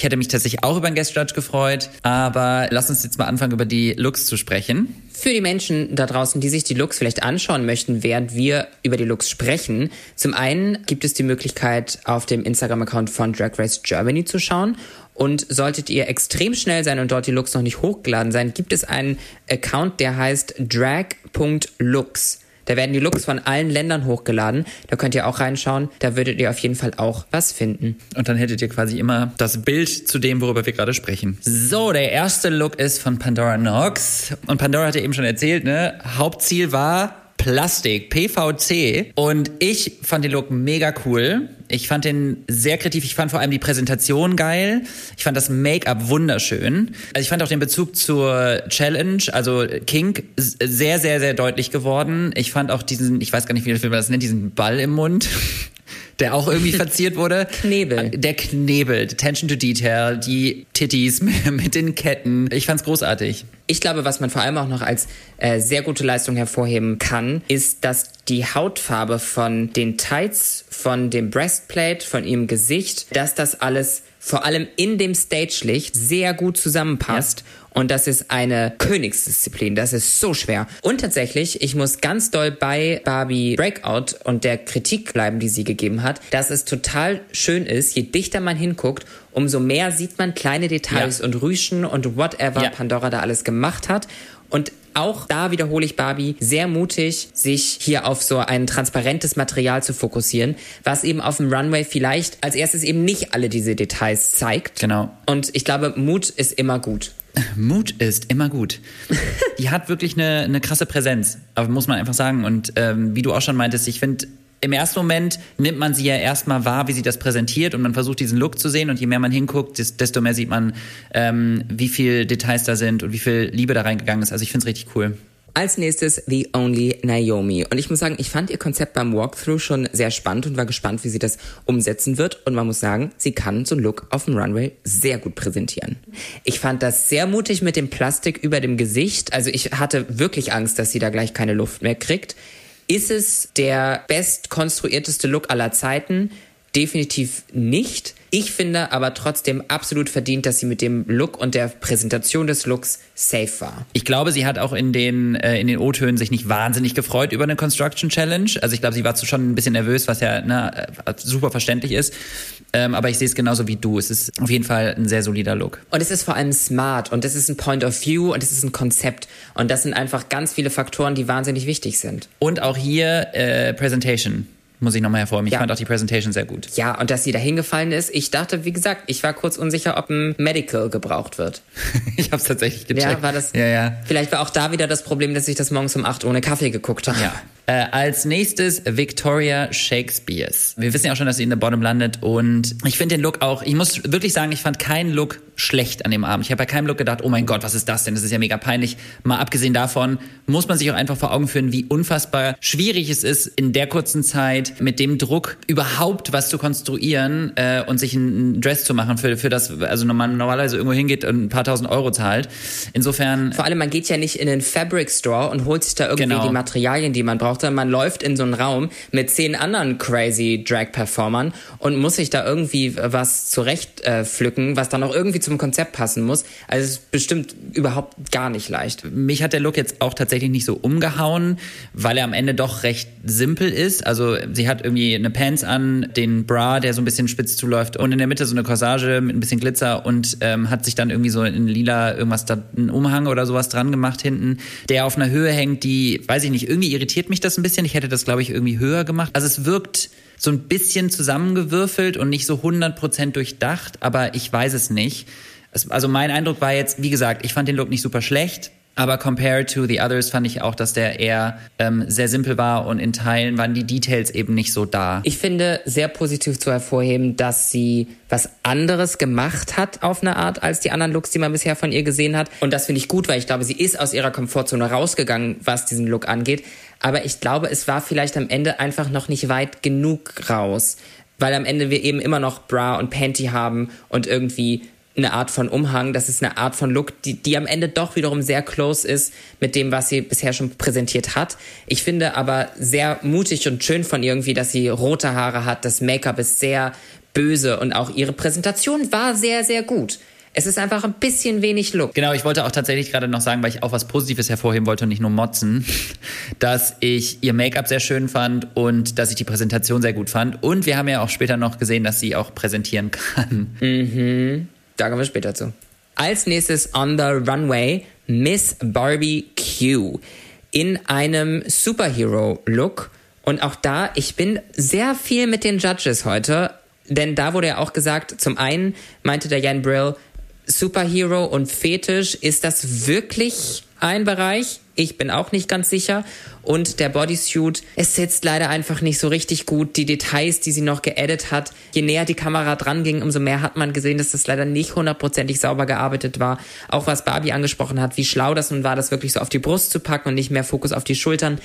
Ich hätte mich tatsächlich auch über einen Guest Judge gefreut, aber lass uns jetzt mal anfangen, über die Looks zu sprechen. Für die Menschen da draußen, die sich die Looks vielleicht anschauen möchten, während wir über die Looks sprechen. Zum einen gibt es die Möglichkeit, auf dem Instagram-Account von Drag Race Germany zu schauen. Und solltet ihr extrem schnell sein und dort die Looks noch nicht hochgeladen sein, gibt es einen Account, der heißt drag.looks. Da werden die Looks von allen Ländern hochgeladen. Da könnt ihr auch reinschauen. Da würdet ihr auf jeden Fall auch was finden. Und dann hättet ihr quasi immer das Bild zu dem, worüber wir gerade sprechen. So, der erste Look ist von Pandora Nox. Und Pandora hat ja eben schon erzählt, ne? Hauptziel war Plastik, PVC. Und ich fand den Look mega cool. Ich fand den sehr kreativ. Ich fand vor allem die Präsentation geil. Ich fand das Make-up wunderschön. Also ich fand auch den Bezug zur Challenge, also King, sehr, sehr, sehr deutlich geworden. Ich fand auch diesen, ich weiß gar nicht, wie man das nennt, diesen Ball im Mund der auch irgendwie verziert wurde. Knebel. Der Knebel, Attention to Detail, die Titties mit den Ketten. Ich fand's großartig. Ich glaube, was man vor allem auch noch als äh, sehr gute Leistung hervorheben kann, ist, dass die Hautfarbe von den Tights, von dem Breastplate, von ihrem Gesicht, dass das alles vor allem in dem Stage-Licht sehr gut zusammenpasst. Ja. Und das ist eine Königsdisziplin. Das ist so schwer. Und tatsächlich, ich muss ganz doll bei Barbie Breakout und der Kritik bleiben, die sie gegeben hat, dass es total schön ist, je dichter man hinguckt, umso mehr sieht man kleine Details ja. und Rüschen und whatever ja. Pandora da alles gemacht hat. Und auch da wiederhole ich Barbie sehr mutig, sich hier auf so ein transparentes Material zu fokussieren, was eben auf dem Runway vielleicht als erstes eben nicht alle diese Details zeigt. Genau. Und ich glaube, Mut ist immer gut. Mut ist immer gut. Die hat wirklich eine, eine krasse Präsenz, muss man einfach sagen. Und ähm, wie du auch schon meintest, ich finde, im ersten Moment nimmt man sie ja erstmal wahr, wie sie das präsentiert und man versucht diesen Look zu sehen und je mehr man hinguckt, desto mehr sieht man, ähm, wie viel Details da sind und wie viel Liebe da reingegangen ist. Also ich finde es richtig cool. Als nächstes The Only Naomi. Und ich muss sagen, ich fand ihr Konzept beim Walkthrough schon sehr spannend und war gespannt, wie sie das umsetzen wird. Und man muss sagen, sie kann so einen Look auf dem Runway sehr gut präsentieren. Ich fand das sehr mutig mit dem Plastik über dem Gesicht. Also ich hatte wirklich Angst, dass sie da gleich keine Luft mehr kriegt. Ist es der bestkonstruierteste Look aller Zeiten? Definitiv nicht. Ich finde aber trotzdem absolut verdient, dass sie mit dem Look und der Präsentation des Looks safe war. Ich glaube, sie hat auch in den, äh, in den O-Tönen sich nicht wahnsinnig gefreut über eine Construction Challenge. Also ich glaube, sie war schon ein bisschen nervös, was ja ne, äh, super verständlich ist. Ähm, aber ich sehe es genauso wie du. Es ist auf jeden Fall ein sehr solider Look. Und es ist vor allem smart und es ist ein Point of View und es ist ein Konzept. Und das sind einfach ganz viele Faktoren, die wahnsinnig wichtig sind. Und auch hier äh, Presentation muss ich nochmal hervorheben. Ich ja. fand auch die Präsentation sehr gut. Ja, und dass sie da hingefallen ist, ich dachte, wie gesagt, ich war kurz unsicher, ob ein Medical gebraucht wird. ich habe es tatsächlich gecheckt. Ja, war das. Ja, ja. Vielleicht war auch da wieder das Problem, dass ich das morgens um acht ohne Kaffee geguckt habe. Ja. Äh, als nächstes Victoria Shakespeares. Wir wissen ja auch schon, dass sie in der Bottom landet und ich finde den Look auch, ich muss wirklich sagen, ich fand keinen Look schlecht an dem Abend. Ich habe bei keinem Look gedacht, oh mein Gott, was ist das denn? Das ist ja mega peinlich. Mal abgesehen davon muss man sich auch einfach vor Augen führen, wie unfassbar schwierig es ist, in der kurzen Zeit mit dem Druck überhaupt was zu konstruieren äh, und sich ein Dress zu machen, für, für das, also man normalerweise irgendwo hingeht und ein paar tausend Euro zahlt. Insofern. Vor allem, man geht ja nicht in den Fabric Store und holt sich da irgendwie genau. die Materialien, die man braucht, brauchte. Man läuft in so einen Raum mit zehn anderen crazy Drag-Performern und muss sich da irgendwie was zurecht äh, pflücken, was dann auch irgendwie zum Konzept passen muss. Also es ist bestimmt überhaupt gar nicht leicht. Mich hat der Look jetzt auch tatsächlich nicht so umgehauen, weil er am Ende doch recht simpel ist. Also sie hat irgendwie eine Pants an, den Bra, der so ein bisschen spitz zuläuft und in der Mitte so eine Corsage mit ein bisschen Glitzer und ähm, hat sich dann irgendwie so in lila irgendwas da, einen Umhang oder sowas dran gemacht hinten, der auf einer Höhe hängt, die, weiß ich nicht, irgendwie irritiert mich das ein bisschen. Ich hätte das, glaube ich, irgendwie höher gemacht. Also es wirkt so ein bisschen zusammengewürfelt und nicht so 100% durchdacht, aber ich weiß es nicht. also mein Eindruck war jetzt, wie gesagt, ich fand den Look nicht super schlecht. Aber compared to the others fand ich auch, dass der eher ähm, sehr simpel war und in Teilen waren die Details eben nicht so da. Ich finde sehr positiv zu hervorheben, dass sie was anderes gemacht hat auf eine Art als die anderen Looks, die man bisher von ihr gesehen hat. Und das finde ich gut, weil ich glaube, sie ist aus ihrer Komfortzone rausgegangen, was diesen Look angeht. Aber ich glaube, es war vielleicht am Ende einfach noch nicht weit genug raus. Weil am Ende wir eben immer noch Bra und Panty haben und irgendwie eine Art von Umhang, das ist eine Art von Look, die, die am Ende doch wiederum sehr close ist mit dem, was sie bisher schon präsentiert hat. Ich finde aber sehr mutig und schön von ihr irgendwie, dass sie rote Haare hat, das Make-up ist sehr böse und auch ihre Präsentation war sehr, sehr gut. Es ist einfach ein bisschen wenig Look. Genau, ich wollte auch tatsächlich gerade noch sagen, weil ich auch was Positives hervorheben wollte und nicht nur motzen, dass ich ihr Make-up sehr schön fand und dass ich die Präsentation sehr gut fand. Und wir haben ja auch später noch gesehen, dass sie auch präsentieren kann. Mhm. Da kommen wir später zu. Als nächstes on the runway Miss Barbie Q in einem Superhero-Look. Und auch da, ich bin sehr viel mit den Judges heute, denn da wurde ja auch gesagt, zum einen meinte der Jan Brill, Superhero und Fetisch, ist das wirklich ein Bereich? Ich bin auch nicht ganz sicher. Und der Bodysuit, es sitzt leider einfach nicht so richtig gut. Die Details, die sie noch geedit hat, je näher die Kamera dran ging, umso mehr hat man gesehen, dass das leider nicht hundertprozentig sauber gearbeitet war. Auch was Barbie angesprochen hat, wie schlau das nun war, das wirklich so auf die Brust zu packen und nicht mehr Fokus auf die Schultern.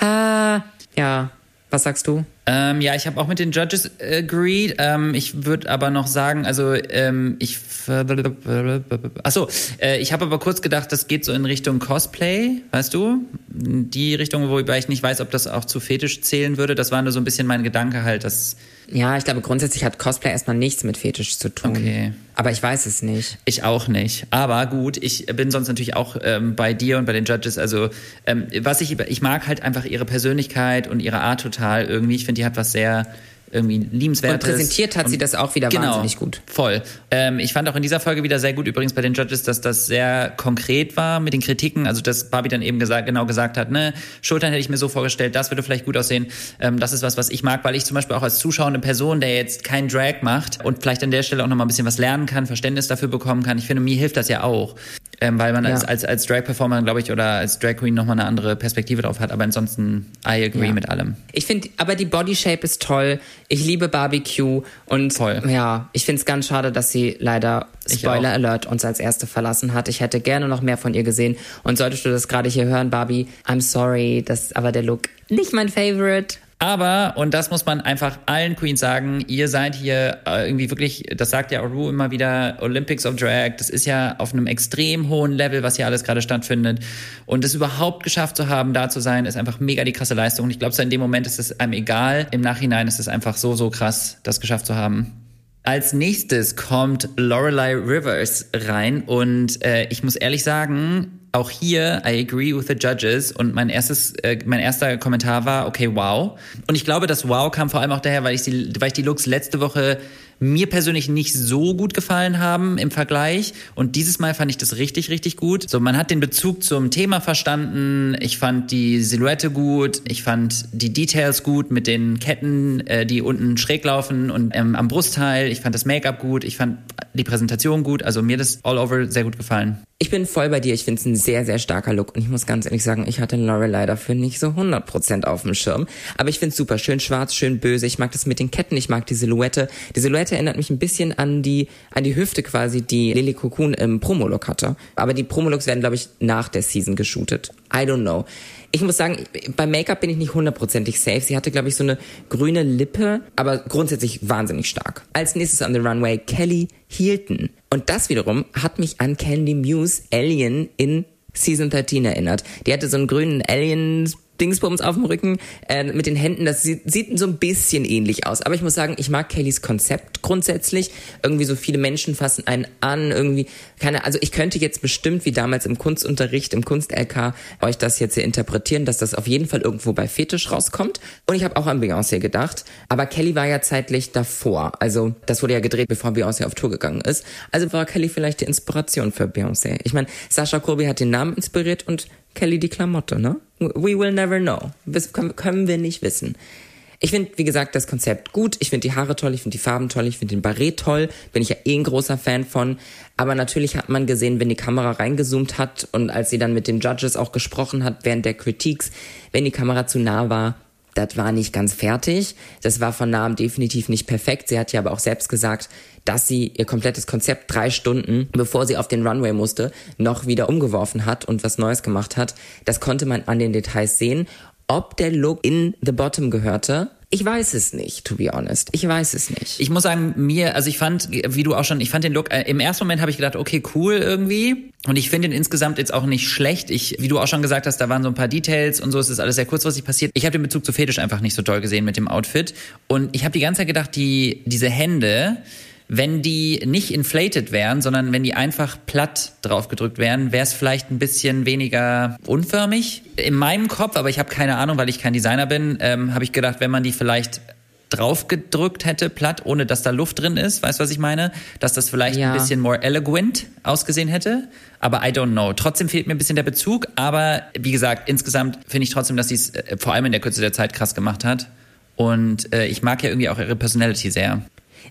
Ah, ja, was sagst du? Ähm, ja, ich habe auch mit den Judges agreed. Ähm, ich würde aber noch sagen, also ähm, ich achso, äh, ich habe aber kurz gedacht, das geht so in Richtung Cosplay, weißt du? Die Richtung, wobei ich nicht weiß, ob das auch zu Fetisch zählen würde. Das war nur so ein bisschen mein Gedanke halt, dass ja, ich glaube, grundsätzlich hat Cosplay erstmal nichts mit Fetisch zu tun. Okay. Aber ich weiß es nicht. Ich auch nicht. Aber gut, ich bin sonst natürlich auch ähm, bei dir und bei den Judges. Also, ähm, was ich, ich mag halt einfach ihre Persönlichkeit und ihre Art total irgendwie. Ich finde, die hat was sehr irgendwie liebenswertes. Und präsentiert hat und, sie das auch wieder genau, wahnsinnig gut. Voll. Ähm, ich fand auch in dieser Folge wieder sehr gut, übrigens bei den Judges, dass das sehr konkret war mit den Kritiken. Also, dass Barbie dann eben gesagt, genau gesagt hat, ne, Schultern hätte ich mir so vorgestellt, das würde vielleicht gut aussehen. Ähm, das ist was, was ich mag, weil ich zum Beispiel auch als zuschauende Person, der jetzt keinen Drag macht und vielleicht an der Stelle auch nochmal ein bisschen was lernen kann, Verständnis dafür bekommen kann. Ich finde, mir hilft das ja auch. Ähm, weil man ja. als, als, als Drag-Performer, glaube ich, oder als Drag Queen nochmal eine andere Perspektive drauf hat. Aber ansonsten, I agree ja. mit allem. Ich finde, aber die Body Shape ist toll. Ich liebe Barbecue und Voll. ja, ich finde es ganz schade, dass sie leider Spoiler Alert uns als erste verlassen hat. Ich hätte gerne noch mehr von ihr gesehen. Und solltest du das gerade hier hören, Barbie, I'm sorry, das aber der Look nicht mein Favorite. Aber, und das muss man einfach allen Queens sagen, ihr seid hier äh, irgendwie wirklich, das sagt ja Aru immer wieder, Olympics of Drag, das ist ja auf einem extrem hohen Level, was hier alles gerade stattfindet. Und es überhaupt geschafft zu haben, da zu sein, ist einfach mega die krasse Leistung. Und ich glaube, so in dem Moment ist es einem egal. Im Nachhinein ist es einfach so, so krass, das geschafft zu haben. Als nächstes kommt Lorelei Rivers rein und äh, ich muss ehrlich sagen, auch hier, I agree with the judges. Und mein erstes, äh, mein erster Kommentar war, okay, wow. Und ich glaube, das Wow kam vor allem auch daher, weil ich die, weil ich die Looks letzte Woche mir persönlich nicht so gut gefallen haben im Vergleich. Und dieses Mal fand ich das richtig, richtig gut. So, man hat den Bezug zum Thema verstanden. Ich fand die Silhouette gut. Ich fand die Details gut mit den Ketten, äh, die unten schräg laufen und ähm, am Brustteil. Ich fand das Make-up gut. Ich fand die Präsentation gut. Also mir das all over sehr gut gefallen. Ich bin voll bei dir. Ich finde es ein sehr, sehr starker Look. Und ich muss ganz ehrlich sagen, ich hatte Lorelei dafür nicht so 100% auf dem Schirm. Aber ich finde es super. Schön schwarz, schön böse. Ich mag das mit den Ketten. Ich mag die Silhouette. Die Silhouette erinnert mich ein bisschen an die, an die Hüfte quasi, die Lily Cocoon im Promolook hatte. Aber die Promolooks werden, glaube ich, nach der Season geshootet. I don't know. Ich muss sagen, beim Make-up bin ich nicht hundertprozentig safe. Sie hatte, glaube ich, so eine grüne Lippe, aber grundsätzlich wahnsinnig stark. Als nächstes an the Runway Kelly Hilton. Und das wiederum hat mich an Candy Muse Alien in Season 13 erinnert. Die hatte so einen grünen Alien Dingsbums auf dem Rücken äh, mit den Händen, das sieht, sieht so ein bisschen ähnlich aus. Aber ich muss sagen, ich mag Kellys Konzept grundsätzlich. Irgendwie so viele Menschen fassen einen an, irgendwie keine, also ich könnte jetzt bestimmt wie damals im Kunstunterricht, im Kunst-LK euch das jetzt hier interpretieren, dass das auf jeden Fall irgendwo bei Fetisch rauskommt. Und ich habe auch an Beyoncé gedacht. Aber Kelly war ja zeitlich davor. Also das wurde ja gedreht, bevor Beyoncé auf Tour gegangen ist. Also war Kelly vielleicht die Inspiration für Beyoncé. Ich meine, Sascha Kobi hat den Namen inspiriert und Kelly die Klamotte, ne? We will never know. Das können wir nicht wissen. Ich finde, wie gesagt, das Konzept gut. Ich finde die Haare toll, ich finde die Farben toll, ich finde den Barret toll. Bin ich ja eh ein großer Fan von. Aber natürlich hat man gesehen, wenn die Kamera reingezoomt hat und als sie dann mit den Judges auch gesprochen hat während der Critiques, wenn die Kamera zu nah war, das war nicht ganz fertig. Das war von Namen definitiv nicht perfekt. Sie hat ja aber auch selbst gesagt, dass sie ihr komplettes Konzept drei Stunden, bevor sie auf den Runway musste, noch wieder umgeworfen hat und was Neues gemacht hat. Das konnte man an den Details sehen. Ob der Look in The Bottom gehörte, ich weiß es nicht, to be honest. Ich weiß es nicht. Ich muss sagen, mir, also ich fand, wie du auch schon, ich fand den Look, äh, im ersten Moment habe ich gedacht, okay, cool irgendwie. Und ich finde ihn insgesamt jetzt auch nicht schlecht. Ich, wie du auch schon gesagt hast, da waren so ein paar Details und so, es ist alles sehr kurzfristig passiert. Ich habe den Bezug zu Fetisch einfach nicht so doll gesehen mit dem Outfit. Und ich habe die ganze Zeit gedacht, die, diese Hände, wenn die nicht inflated wären, sondern wenn die einfach platt draufgedrückt wären, wäre es vielleicht ein bisschen weniger unförmig. In meinem Kopf, aber ich habe keine Ahnung, weil ich kein Designer bin, ähm, habe ich gedacht, wenn man die vielleicht draufgedrückt hätte, platt, ohne dass da Luft drin ist, weißt du, was ich meine? Dass das vielleicht ja. ein bisschen more elegant ausgesehen hätte. Aber I don't know. Trotzdem fehlt mir ein bisschen der Bezug. Aber wie gesagt, insgesamt finde ich trotzdem, dass sie es äh, vor allem in der Kürze der Zeit krass gemacht hat. Und äh, ich mag ja irgendwie auch ihre Personality sehr.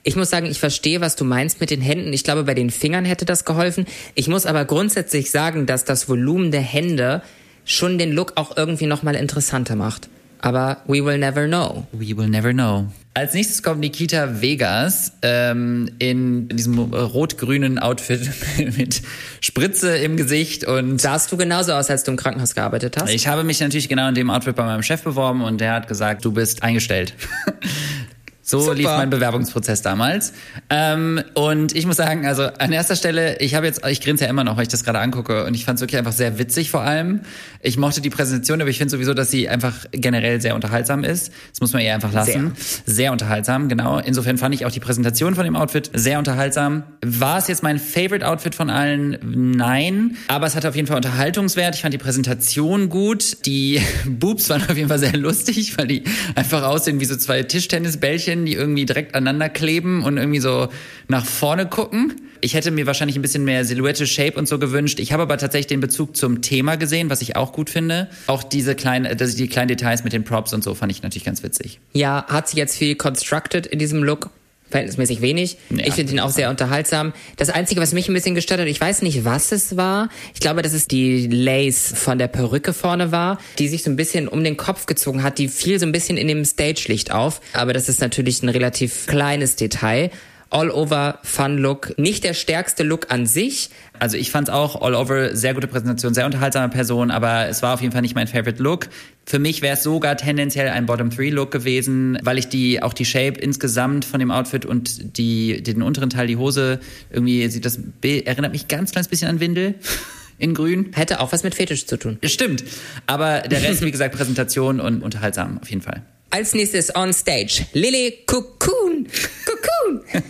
Ich muss sagen, ich verstehe, was du meinst mit den Händen. Ich glaube, bei den Fingern hätte das geholfen. Ich muss aber grundsätzlich sagen, dass das Volumen der Hände schon den Look auch irgendwie nochmal interessanter macht. Aber we will never know. We will never know. Als nächstes kommt Nikita Vegas ähm, in diesem rot-grünen Outfit mit Spritze im Gesicht und sahst du genauso aus, als du im Krankenhaus gearbeitet hast? Ich habe mich natürlich genau in dem Outfit bei meinem Chef beworben und der hat gesagt, du bist eingestellt. So Super. lief mein Bewerbungsprozess damals. Ähm, und ich muss sagen, also an erster Stelle, ich habe jetzt, ich grinse ja immer noch, weil ich das gerade angucke und ich fand es wirklich einfach sehr witzig vor allem. Ich mochte die Präsentation, aber ich finde sowieso, dass sie einfach generell sehr unterhaltsam ist. Das muss man ihr einfach lassen. Sehr. sehr unterhaltsam, genau. Insofern fand ich auch die Präsentation von dem Outfit sehr unterhaltsam. War es jetzt mein Favorite Outfit von allen? Nein. Aber es hatte auf jeden Fall Unterhaltungswert. Ich fand die Präsentation gut. Die Boobs waren auf jeden Fall sehr lustig, weil die einfach aussehen wie so zwei Tischtennisbällchen Pärchen, die irgendwie direkt aneinander kleben und irgendwie so nach vorne gucken. Ich hätte mir wahrscheinlich ein bisschen mehr Silhouette, Shape und so gewünscht. Ich habe aber tatsächlich den Bezug zum Thema gesehen, was ich auch gut finde. Auch diese kleinen, die kleinen Details mit den Props und so fand ich natürlich ganz witzig. Ja, hat sie jetzt viel constructed in diesem Look? Verhältnismäßig wenig. Ja, ich finde ihn auch sehr unterhaltsam. Das Einzige, was mich ein bisschen gestört hat, ich weiß nicht, was es war. Ich glaube, dass es die Lace von der Perücke vorne war, die sich so ein bisschen um den Kopf gezogen hat. Die fiel so ein bisschen in dem Stage-Licht auf. Aber das ist natürlich ein relativ kleines Detail. All-over Fun Look. Nicht der stärkste Look an sich. Also ich fand es auch all over sehr gute Präsentation, sehr unterhaltsame Person, aber es war auf jeden Fall nicht mein Favorite Look. Für mich wäre es sogar tendenziell ein Bottom Three Look gewesen, weil ich die auch die Shape insgesamt von dem Outfit und die den unteren Teil die Hose irgendwie sieht das erinnert mich ganz kleines bisschen an Windel. in grün. Hätte auch was mit Fetisch zu tun. Stimmt. Aber der Rest, wie gesagt, Präsentation und unterhaltsam auf jeden Fall. Als nächstes on stage Lily Cocoon. Cocoon.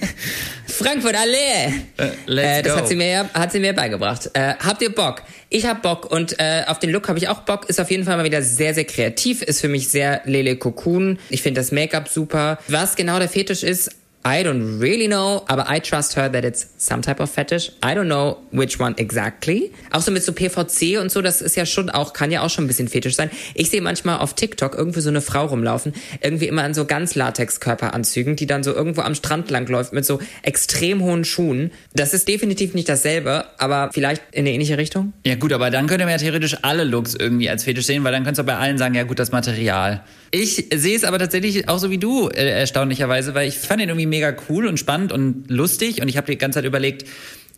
Frankfurt Allee. Uh, äh, das go. hat sie mir hat sie mir beigebracht. Äh, habt ihr Bock? Ich hab Bock und äh, auf den Look habe ich auch Bock. Ist auf jeden Fall mal wieder sehr sehr kreativ. Ist für mich sehr Lele Cocoon. Ich finde das Make-up super. Was genau der Fetisch ist, I don't really know, aber I trust her that it's some type of fetish. I don't know which one exactly. Auch so mit so PVC und so, das ist ja schon auch, kann ja auch schon ein bisschen fetisch sein. Ich sehe manchmal auf TikTok irgendwie so eine Frau rumlaufen, irgendwie immer in so ganz Latex-Körperanzügen, die dann so irgendwo am Strand langläuft mit so extrem hohen Schuhen. Das ist definitiv nicht dasselbe, aber vielleicht in eine ähnliche Richtung. Ja gut, aber dann könnte man ja theoretisch alle Looks irgendwie als fetisch sehen, weil dann könntest du bei allen sagen, ja gut, das Material. Ich sehe es aber tatsächlich auch so wie du, äh, erstaunlicherweise, weil ich fand ihn irgendwie mega cool und spannend und lustig und ich habe die ganze Zeit überlegt,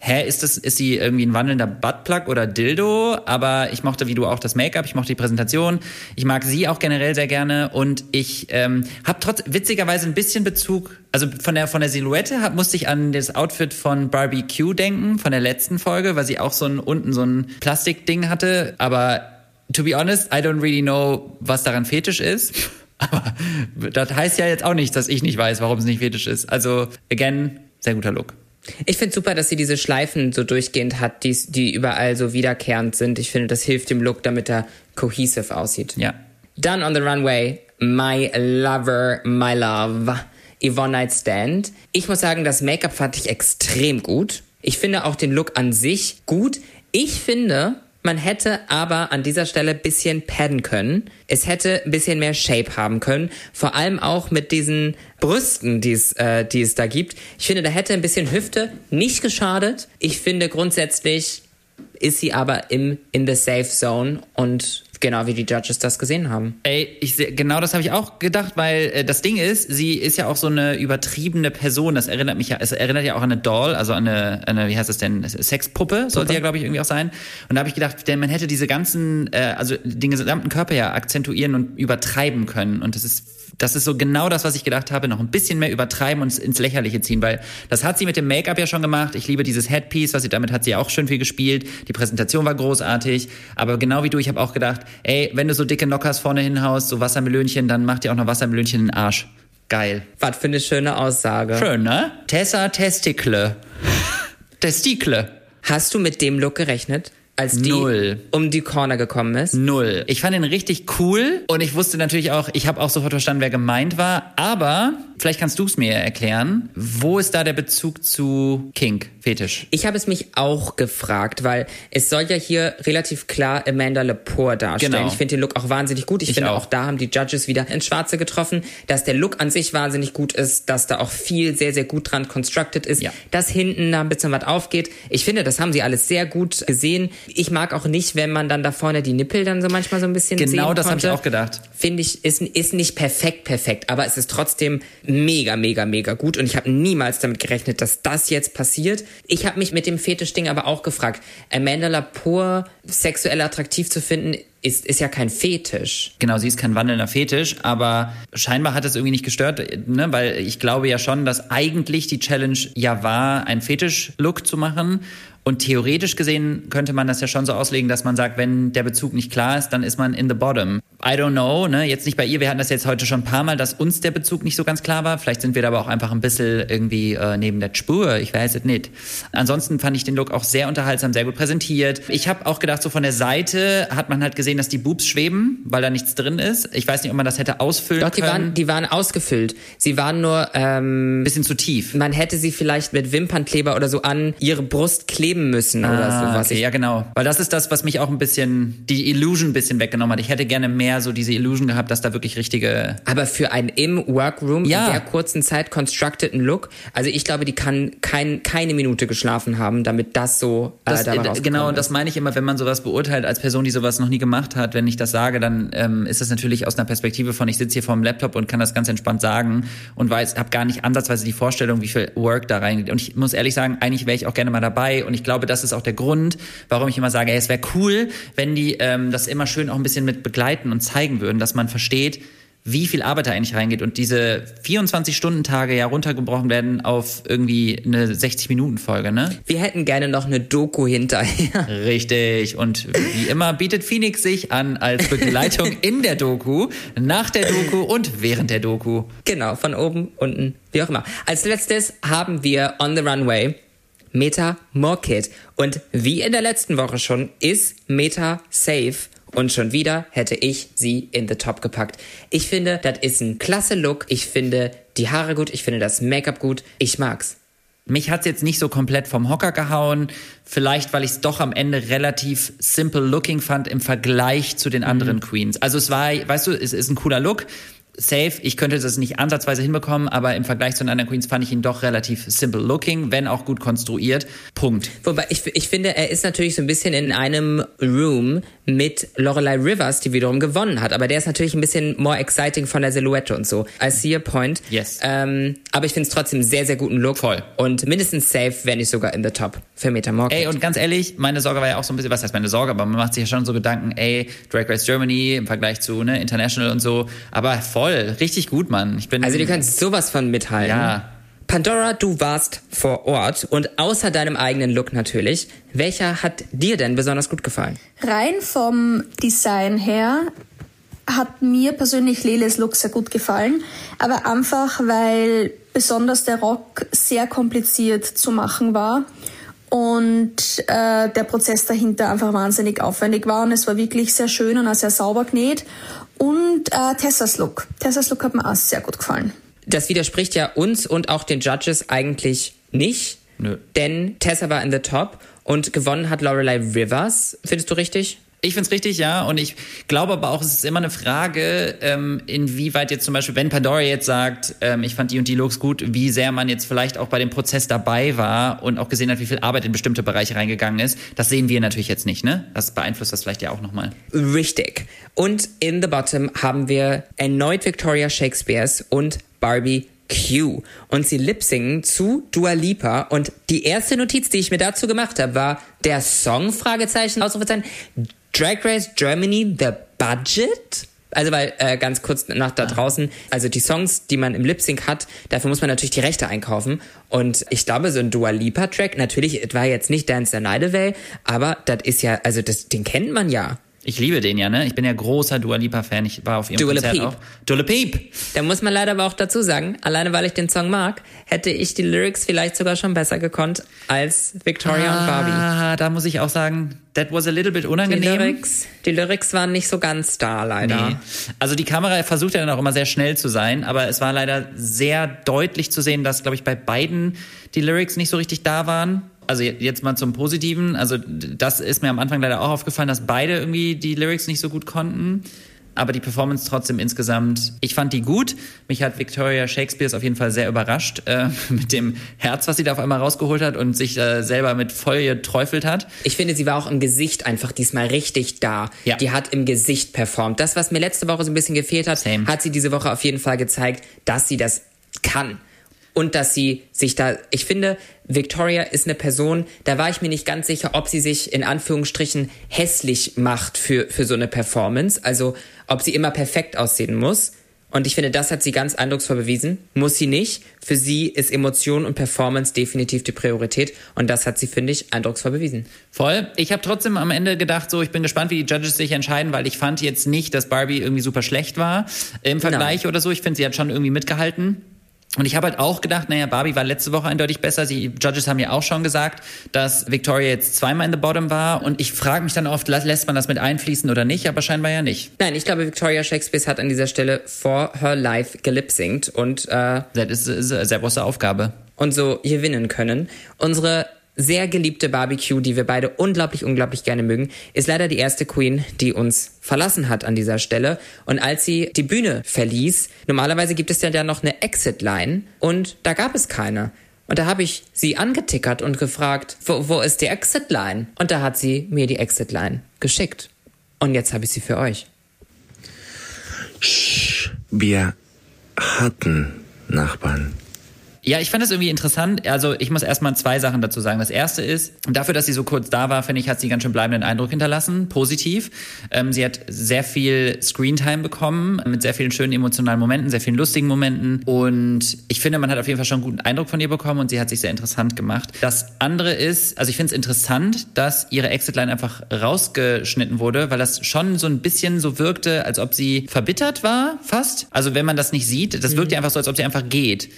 hä, ist das, ist sie irgendwie ein wandelnder Buttplug oder Dildo? Aber ich mochte, wie du auch, das Make-up, ich mochte die Präsentation, ich mag sie auch generell sehr gerne und ich ähm, habe trotz witzigerweise ein bisschen Bezug, also von der von der Silhouette hab, musste ich an das Outfit von Barbie Q denken, von der letzten Folge, weil sie auch so ein unten so ein Plastikding hatte, aber to be honest, I don't really know, was daran fetisch ist. Aber das heißt ja jetzt auch nicht, dass ich nicht weiß, warum es nicht fetisch ist. Also, again, sehr guter Look. Ich finde super, dass sie diese Schleifen so durchgehend hat, die, die überall so wiederkehrend sind. Ich finde, das hilft dem Look, damit er cohesive aussieht. Ja. Dann on the runway, my lover, my love, Yvonne Night Stand. Ich muss sagen, das Make-up fand ich extrem gut. Ich finde auch den Look an sich gut. Ich finde, man hätte aber an dieser Stelle bisschen padden können. Es hätte ein bisschen mehr Shape haben können. Vor allem auch mit diesen Brüsten, die es, äh, die es da gibt. Ich finde, da hätte ein bisschen Hüfte nicht geschadet. Ich finde grundsätzlich ist sie aber im, in the safe zone und genau wie die Judges das gesehen haben. Ey, ich seh, genau das habe ich auch gedacht, weil äh, das Ding ist, sie ist ja auch so eine übertriebene Person. Das erinnert mich ja, es erinnert ja auch an eine Doll, also an eine, eine wie heißt das denn, Sexpuppe, sollte ja glaube ich irgendwie auch sein. Und da habe ich gedacht, denn man hätte diese ganzen, äh, also den gesamten Körper ja akzentuieren und übertreiben können. Und das ist das ist so genau das, was ich gedacht habe, noch ein bisschen mehr übertreiben und ins Lächerliche ziehen, weil das hat sie mit dem Make-up ja schon gemacht. Ich liebe dieses Headpiece, was sie damit hat sie auch schön viel gespielt. Die Präsentation war großartig, aber genau wie du, ich habe auch gedacht, ey, wenn du so dicke Knockers vorne hinhaust, so Wassermelönchen, dann mach dir auch noch Wassermelönchen in den Arsch. Geil. Was für eine schöne Aussage. Schön, ne? Tessa Testicle. Testicle. Hast du mit dem Look gerechnet? Als die Null. um die Corner gekommen ist? Null. Ich fand ihn richtig cool und ich wusste natürlich auch, ich habe auch sofort verstanden, wer gemeint war, aber vielleicht kannst du es mir erklären. Wo ist da der Bezug zu Kink, Fetisch? Ich habe es mich auch gefragt, weil es soll ja hier relativ klar Amanda Lepore darstellen. Genau. Ich finde den Look auch wahnsinnig gut. Ich, Ich finde auch. auch. da haben die Judges wieder ins Schwarze getroffen, dass der Look an sich wahnsinnig gut ist, dass da auch viel sehr, sehr gut dran constructed ist, Ja. dass hinten da ein bisschen was aufgeht. Ich finde, das haben sie alles sehr gut gesehen. Ich mag auch nicht, wenn man dann da vorne die Nippel dann so manchmal so ein bisschen sehen Genau das habe ich auch gedacht. finde ich, ist, ist nicht perfekt, perfekt, aber es ist trotzdem mega, mega, mega gut und ich habe niemals damit gerechnet, dass das jetzt passiert. Ich habe mich mit dem Fetischding aber auch gefragt, Amanda Lepore sexuell attraktiv zu finden, ist, ist ja kein Fetisch. Genau, sie ist kein wandelnder Fetisch, aber scheinbar hat es irgendwie nicht gestört, ne? weil ich glaube ja schon, dass eigentlich die Challenge ja war, einen Fetisch-Look zu machen. Und theoretisch gesehen könnte man das ja schon so auslegen, dass man sagt, wenn der Bezug nicht klar ist, dann ist man in the bottom. I don't know, ne? Jetzt nicht bei ihr, wir hatten das jetzt heute schon ein paar Mal, dass uns der Bezug nicht so ganz klar war. Vielleicht sind wir da aber auch einfach ein bisschen irgendwie äh, neben der Spur, ich weiß es nicht. Ansonsten fand ich den Look auch sehr unterhaltsam, sehr gut präsentiert. Ich habe auch gedacht, so von der Seite hat man halt gesehen, dass die Boobs schweben, weil da nichts drin ist. Ich weiß nicht, ob man das hätte ausfüllen Doch, die können. waren, die waren ausgefüllt. Sie waren nur, ähm, ein bisschen zu tief. man hätte sie vielleicht mit Wimpernkleber oder so an ihre Brust kleben müssen oder so, was okay, ich ja genau. Weil das ist das, was mich auch ein bisschen, die Illusion ein bisschen weggenommen hat. Ich hätte gerne mehr so diese Illusion gehabt, dass da wirklich richtige... Aber für einen im Workroom Ja. in der kurzen Zeit constructeden Look, also ich glaube, die kann kein, keine Minute geschlafen haben, damit das so äh, Das, dabei äh, genau, und das meine ich immer, wenn man sowas beurteilt als Person, die sowas noch nie gemacht hat. Wenn ich das sage, dann ähm, ist das natürlich aus einer Perspektive von, ich sitze hier vor dem Laptop und kann das ganz entspannt sagen und weiß, habe gar nicht ansatzweise die Vorstellung, wie viel Work da reingeht. Und ich muss ehrlich sagen, eigentlich wäre ich auch gerne mal dabei. Und ich glaube, das ist auch der Grund, warum ich immer sage, ey, es wäre cool, wenn die ähm, das immer schön auch ein bisschen mit begleiten und zeigen würden, dass man versteht, wie viel Arbeit da eigentlich reingeht und diese 24-Stunden-Tage ja runtergebrochen werden auf irgendwie eine 60-Minuten-Folge, ne? Wir hätten gerne noch eine Doku hinterher. Richtig. Und wie immer bietet Phoenix sich an als Begleitung in der Doku, nach der Doku und während der Doku. genau, von oben, unten, wie auch immer. Als letztes haben wir On the Runway Meta Morkit. Und wie in der letzten Woche schon, ist Meta safe. Und schon wieder hätte ich sie in the top gepackt. Ich finde, das ist ein klasse Look. Ich finde die Haare gut. Ich finde das Make-up gut. Ich mag's. Mich hat's jetzt nicht so komplett vom Hocker gehauen. Vielleicht, weil ich es doch am Ende relativ simple looking fand im Vergleich zu den anderen Queens. Also es war, weißt du, es ist ein cooler Look. Safe, ich könnte das nicht ansatzweise hinbekommen, aber im Vergleich zu den anderen Queens fand ich ihn doch relativ simple looking, wenn auch gut konstruiert. Punkt. Wobei ich, ich finde, er ist natürlich so ein bisschen in einem Room mit Lorelei Rivers, die wiederum gewonnen hat. Aber der ist natürlich ein bisschen more exciting von der Silhouette und so. I see your point. Yes. Ähm, aber ich finde es trotzdem sehr, sehr guten Look. Voll. Und mindestens safe, wenn nicht sogar in the top für Metamorph. Ey, und ganz ehrlich, meine Sorge war ja auch so ein bisschen, was heißt meine Sorge, aber man macht sich ja schon so Gedanken, ey, Drag Race Germany im Vergleich zu, ne, International und so. Aber voll, richtig gut, Mann. Ich bin. also die können sowas von mithalten. Ja. Pandora, du warst vor Ort und außer deinem eigenen Look natürlich, welcher hat dir denn besonders gut gefallen? Rein vom Design her hat mir persönlich Leles Look sehr gut gefallen, aber einfach weil besonders der Rock sehr kompliziert zu machen war und äh, der Prozess dahinter einfach wahnsinnig aufwendig war und es war wirklich sehr schön und auch sehr sauber genäht und äh, Tessas Look. Tessas Look hat mir auch sehr gut gefallen. Das widerspricht ja uns und auch den Judges eigentlich nicht, Nö. denn Tessa war in the top und gewonnen hat Lorelei Rivers. Findest du richtig? Ich find's richtig, ja. Und ich glaube aber auch, es ist immer eine Frage, ähm, inwieweit jetzt zum Beispiel, wenn Pandora jetzt sagt, ähm, ich fand die und die Looks gut, wie sehr man jetzt vielleicht auch bei dem Prozess dabei war und auch gesehen hat, wie viel Arbeit in bestimmte Bereiche reingegangen ist. Das sehen wir natürlich jetzt nicht, ne? Das beeinflusst das vielleicht ja auch nochmal. Richtig. Und in the bottom haben wir erneut Victoria Shakespeares und Barbie Q. Und sie lip-singen zu Dua Lipa. Und die erste Notiz, die ich mir dazu gemacht habe, war der Song, Fragezeichen, Ausrufezeichen, Drag Race Germany, The Budget? Also weil äh, ganz kurz nach da draußen, also die Songs, die man im Lip Sync hat, dafür muss man natürlich die Rechte einkaufen. Und ich glaube, so ein Dua Lipa Track, natürlich, es war jetzt nicht Dance the Night Away, aber das ist ja, also das, den kennt man ja. Ich liebe den ja, ne? Ich bin ja großer Dua Lipa Fan. Ich war auf ihrem Dua Konzert Peep. auch. Dua Peep. Da muss man leider aber auch dazu sagen, alleine weil ich den Song mag, hätte ich die Lyrics vielleicht sogar schon besser gekonnt als Victoria und Barbie. Ah, da muss ich auch sagen, that was a little bit Die unangenehm. Lyrics, die Lyrics waren nicht so ganz da, leider. Nee. Also die Kamera versucht ja dann auch immer sehr schnell zu sein, aber es war leider sehr deutlich zu sehen, dass, glaube ich, bei beiden die Lyrics nicht so richtig da waren. Also jetzt mal zum Positiven. Also das ist mir am Anfang leider auch aufgefallen, dass beide irgendwie die Lyrics nicht so gut konnten. Aber die Performance trotzdem insgesamt, ich fand die gut. Mich hat Victoria Shakespeare auf jeden Fall sehr überrascht äh, mit dem Herz, was sie da auf einmal rausgeholt hat und sich äh, selber mit voll geträufelt hat. Ich finde, sie war auch im Gesicht einfach diesmal richtig da. Ja. Die hat im Gesicht performt. Das, was mir letzte Woche so ein bisschen gefehlt hat, Same. hat sie diese Woche auf jeden Fall gezeigt, dass sie das kann. Und dass sie sich da, ich finde, Victoria ist eine Person, da war ich mir nicht ganz sicher, ob sie sich in Anführungsstrichen hässlich macht für, für so eine Performance. Also, ob sie immer perfekt aussehen muss. Und ich finde, das hat sie ganz eindrucksvoll bewiesen. Muss sie nicht. Für sie ist Emotion und Performance definitiv die Priorität. Und das hat sie, finde ich, eindrucksvoll bewiesen. Voll. Ich habe trotzdem am Ende gedacht, so ich bin gespannt, wie die Judges sich entscheiden, weil ich fand jetzt nicht, dass Barbie irgendwie super schlecht war im Vergleich oder so. Ich finde, sie hat schon irgendwie mitgehalten. Und ich habe halt auch gedacht, naja, Barbie war letzte Woche eindeutig besser. Die Judges haben ja auch schon gesagt, dass Victoria jetzt zweimal in the bottom war. Und ich frage mich dann oft, lä- lässt man das mit einfließen oder nicht? Aber scheinbar ja nicht. Nein, ich glaube, Victoria Shakespeare hat an dieser Stelle for her life gelipsingt und, äh, Das ist, ist eine sehr große Aufgabe. und so gewinnen können. Unsere sehr geliebte Barbecue, die wir beide unglaublich, unglaublich gerne mögen, ist leider die erste Queen, die uns verlassen hat an dieser Stelle. Und als sie die Bühne verließ, normalerweise gibt es ja dann noch eine Exit-Line und da gab es keine. Und da habe ich sie angetickert und gefragt, wo, wo ist die Exit-Line? Und da hat sie mir die Exit-Line geschickt. Und jetzt habe ich sie für euch. Wir hatten Nachbarn. Ja, ich fand das irgendwie interessant. Also ich muss erstmal zwei Sachen dazu sagen. Das erste ist, dafür, dass sie so kurz da war, finde ich, hat sie ganz schön bleibenden Eindruck hinterlassen, positiv. Ähm, sie hat sehr viel Screentime bekommen, mit sehr vielen schönen emotionalen Momenten, sehr vielen lustigen Momenten. Und ich finde, man hat auf jeden Fall schon einen guten Eindruck von ihr bekommen und sie hat sich sehr interessant gemacht. Das andere ist, also ich finde es interessant, dass ihre Exitline einfach rausgeschnitten wurde, weil das schon so ein bisschen so wirkte, als ob sie verbittert war, fast. Also wenn man das nicht sieht, das wirkt ja einfach so, als ob sie einfach geht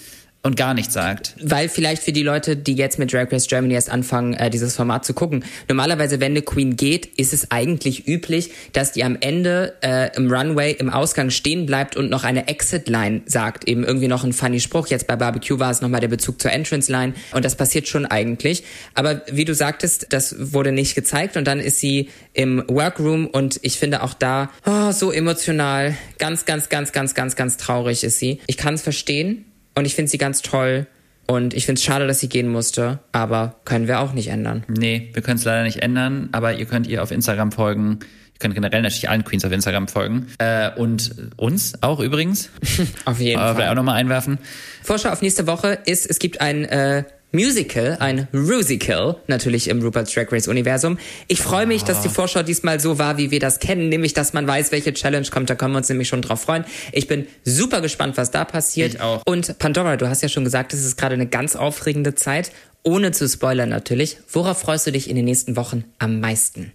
und gar nichts sagt. Weil vielleicht für die Leute, die jetzt mit Drag Race Germany erst anfangen, äh, dieses Format zu gucken. Normalerweise, wenn eine Queen geht, ist es eigentlich üblich, dass die am Ende äh, im Runway, im Ausgang stehen bleibt und noch eine Exit-Line sagt. Eben irgendwie noch ein funny Spruch. Jetzt bei Barbecue war es nochmal der Bezug zur Entrance-Line. Und das passiert schon eigentlich. Aber wie du sagtest, das wurde nicht gezeigt. Und dann ist sie im Workroom und ich finde auch da oh, so emotional. Ganz, ganz, ganz, ganz, ganz, ganz traurig ist sie. Ich kann es verstehen. Und ich finde sie ganz toll. Und ich finde es schade, dass sie gehen musste. Aber können wir auch nicht ändern. Nee, wir können es leider nicht ändern, aber ihr könnt ihr auf Instagram folgen. Ihr könnt generell natürlich allen Queens auf Instagram folgen. Äh, und uns auch übrigens. Auf jeden aber vielleicht auch Fall. nochmal einwerfen. Vorschau auf nächste Woche ist, es gibt ein äh, Musical, ein Rusical, natürlich im Rupert's Drag Race Universum. Ich freue mich, dass die Vorschau diesmal so war, wie wir das kennen, nämlich, dass man weiß, welche Challenge kommt. Da können wir uns nämlich schon drauf freuen. Ich bin super gespannt, was da passiert. Ich auch. Und Pandora, du hast ja schon gesagt, es ist gerade eine ganz aufregende Zeit. Ohne zu spoilern natürlich. Worauf freust du dich in den nächsten Wochen am meisten?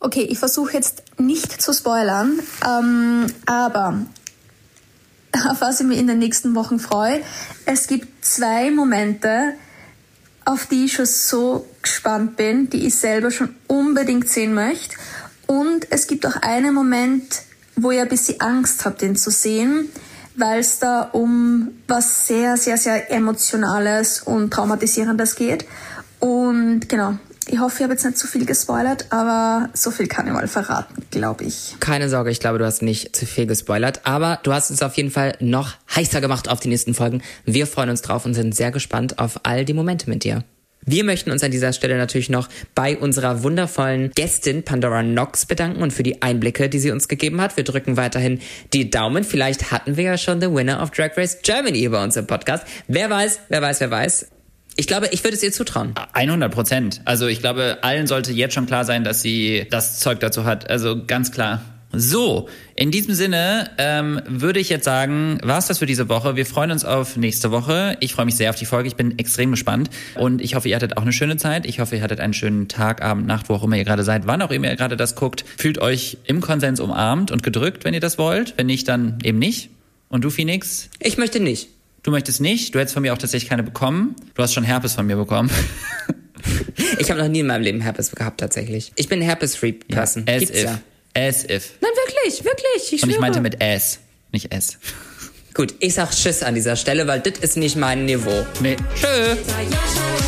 Okay, ich versuche jetzt nicht zu spoilern, ähm, aber auf was ich mich in den nächsten Wochen freue, es gibt zwei Momente, auf die ich schon so gespannt bin, die ich selber schon unbedingt sehen möchte. Und es gibt auch einen Moment, wo ich ein bisschen Angst habe, den zu sehen, weil es da um was sehr, sehr, sehr Emotionales und Traumatisierendes geht. Und genau, ich hoffe, ich habe jetzt nicht zu viel gespoilert, aber so viel kann ich mal verraten, glaube ich. Keine Sorge, ich glaube, du hast nicht zu viel gespoilert, aber du hast uns auf jeden Fall noch heißer gemacht auf die nächsten Folgen. Wir freuen uns drauf und sind sehr gespannt auf all die Momente mit dir. Wir möchten uns an dieser Stelle natürlich noch bei unserer wundervollen Gästin Pandora Knox bedanken und für die Einblicke, die sie uns gegeben hat. Wir drücken weiterhin die Daumen. Vielleicht hatten wir ja schon The Winner of Drag Race Germany bei uns im Podcast. Wer weiß, wer weiß, wer weiß. Ich glaube, ich würde es ihr zutrauen. 100 Prozent. Also ich glaube, allen sollte jetzt schon klar sein, dass sie das Zeug dazu hat. Also ganz klar. So, in diesem Sinne ähm, würde ich jetzt sagen, war's das für diese Woche. Wir freuen uns auf nächste Woche. Ich freue mich sehr auf die Folge. Ich bin extrem gespannt und ich hoffe, ihr hattet auch eine schöne Zeit. Ich hoffe, ihr hattet einen schönen Tag, Abend, Nacht, wo auch immer ihr gerade seid, wann auch immer ihr gerade das guckt. Fühlt euch im Konsens umarmt und gedrückt, wenn ihr das wollt. Wenn nicht, dann eben nicht. Und du, Phoenix? Ich möchte nicht. Du möchtest nicht. Du hättest von mir auch tatsächlich keine bekommen. Du hast schon Herpes von mir bekommen. Ich habe noch nie in meinem Leben Herpes gehabt, tatsächlich. Ich bin Herpes-Free-Person. As Gibt's if. ja. As if. Nein, wirklich, wirklich. Ich Und ich schwöre. meinte mit S, nicht S. Gut, ich sag Tschüss an dieser Stelle, weil das ist nicht mein Niveau. Nee. Tschö. Sayasha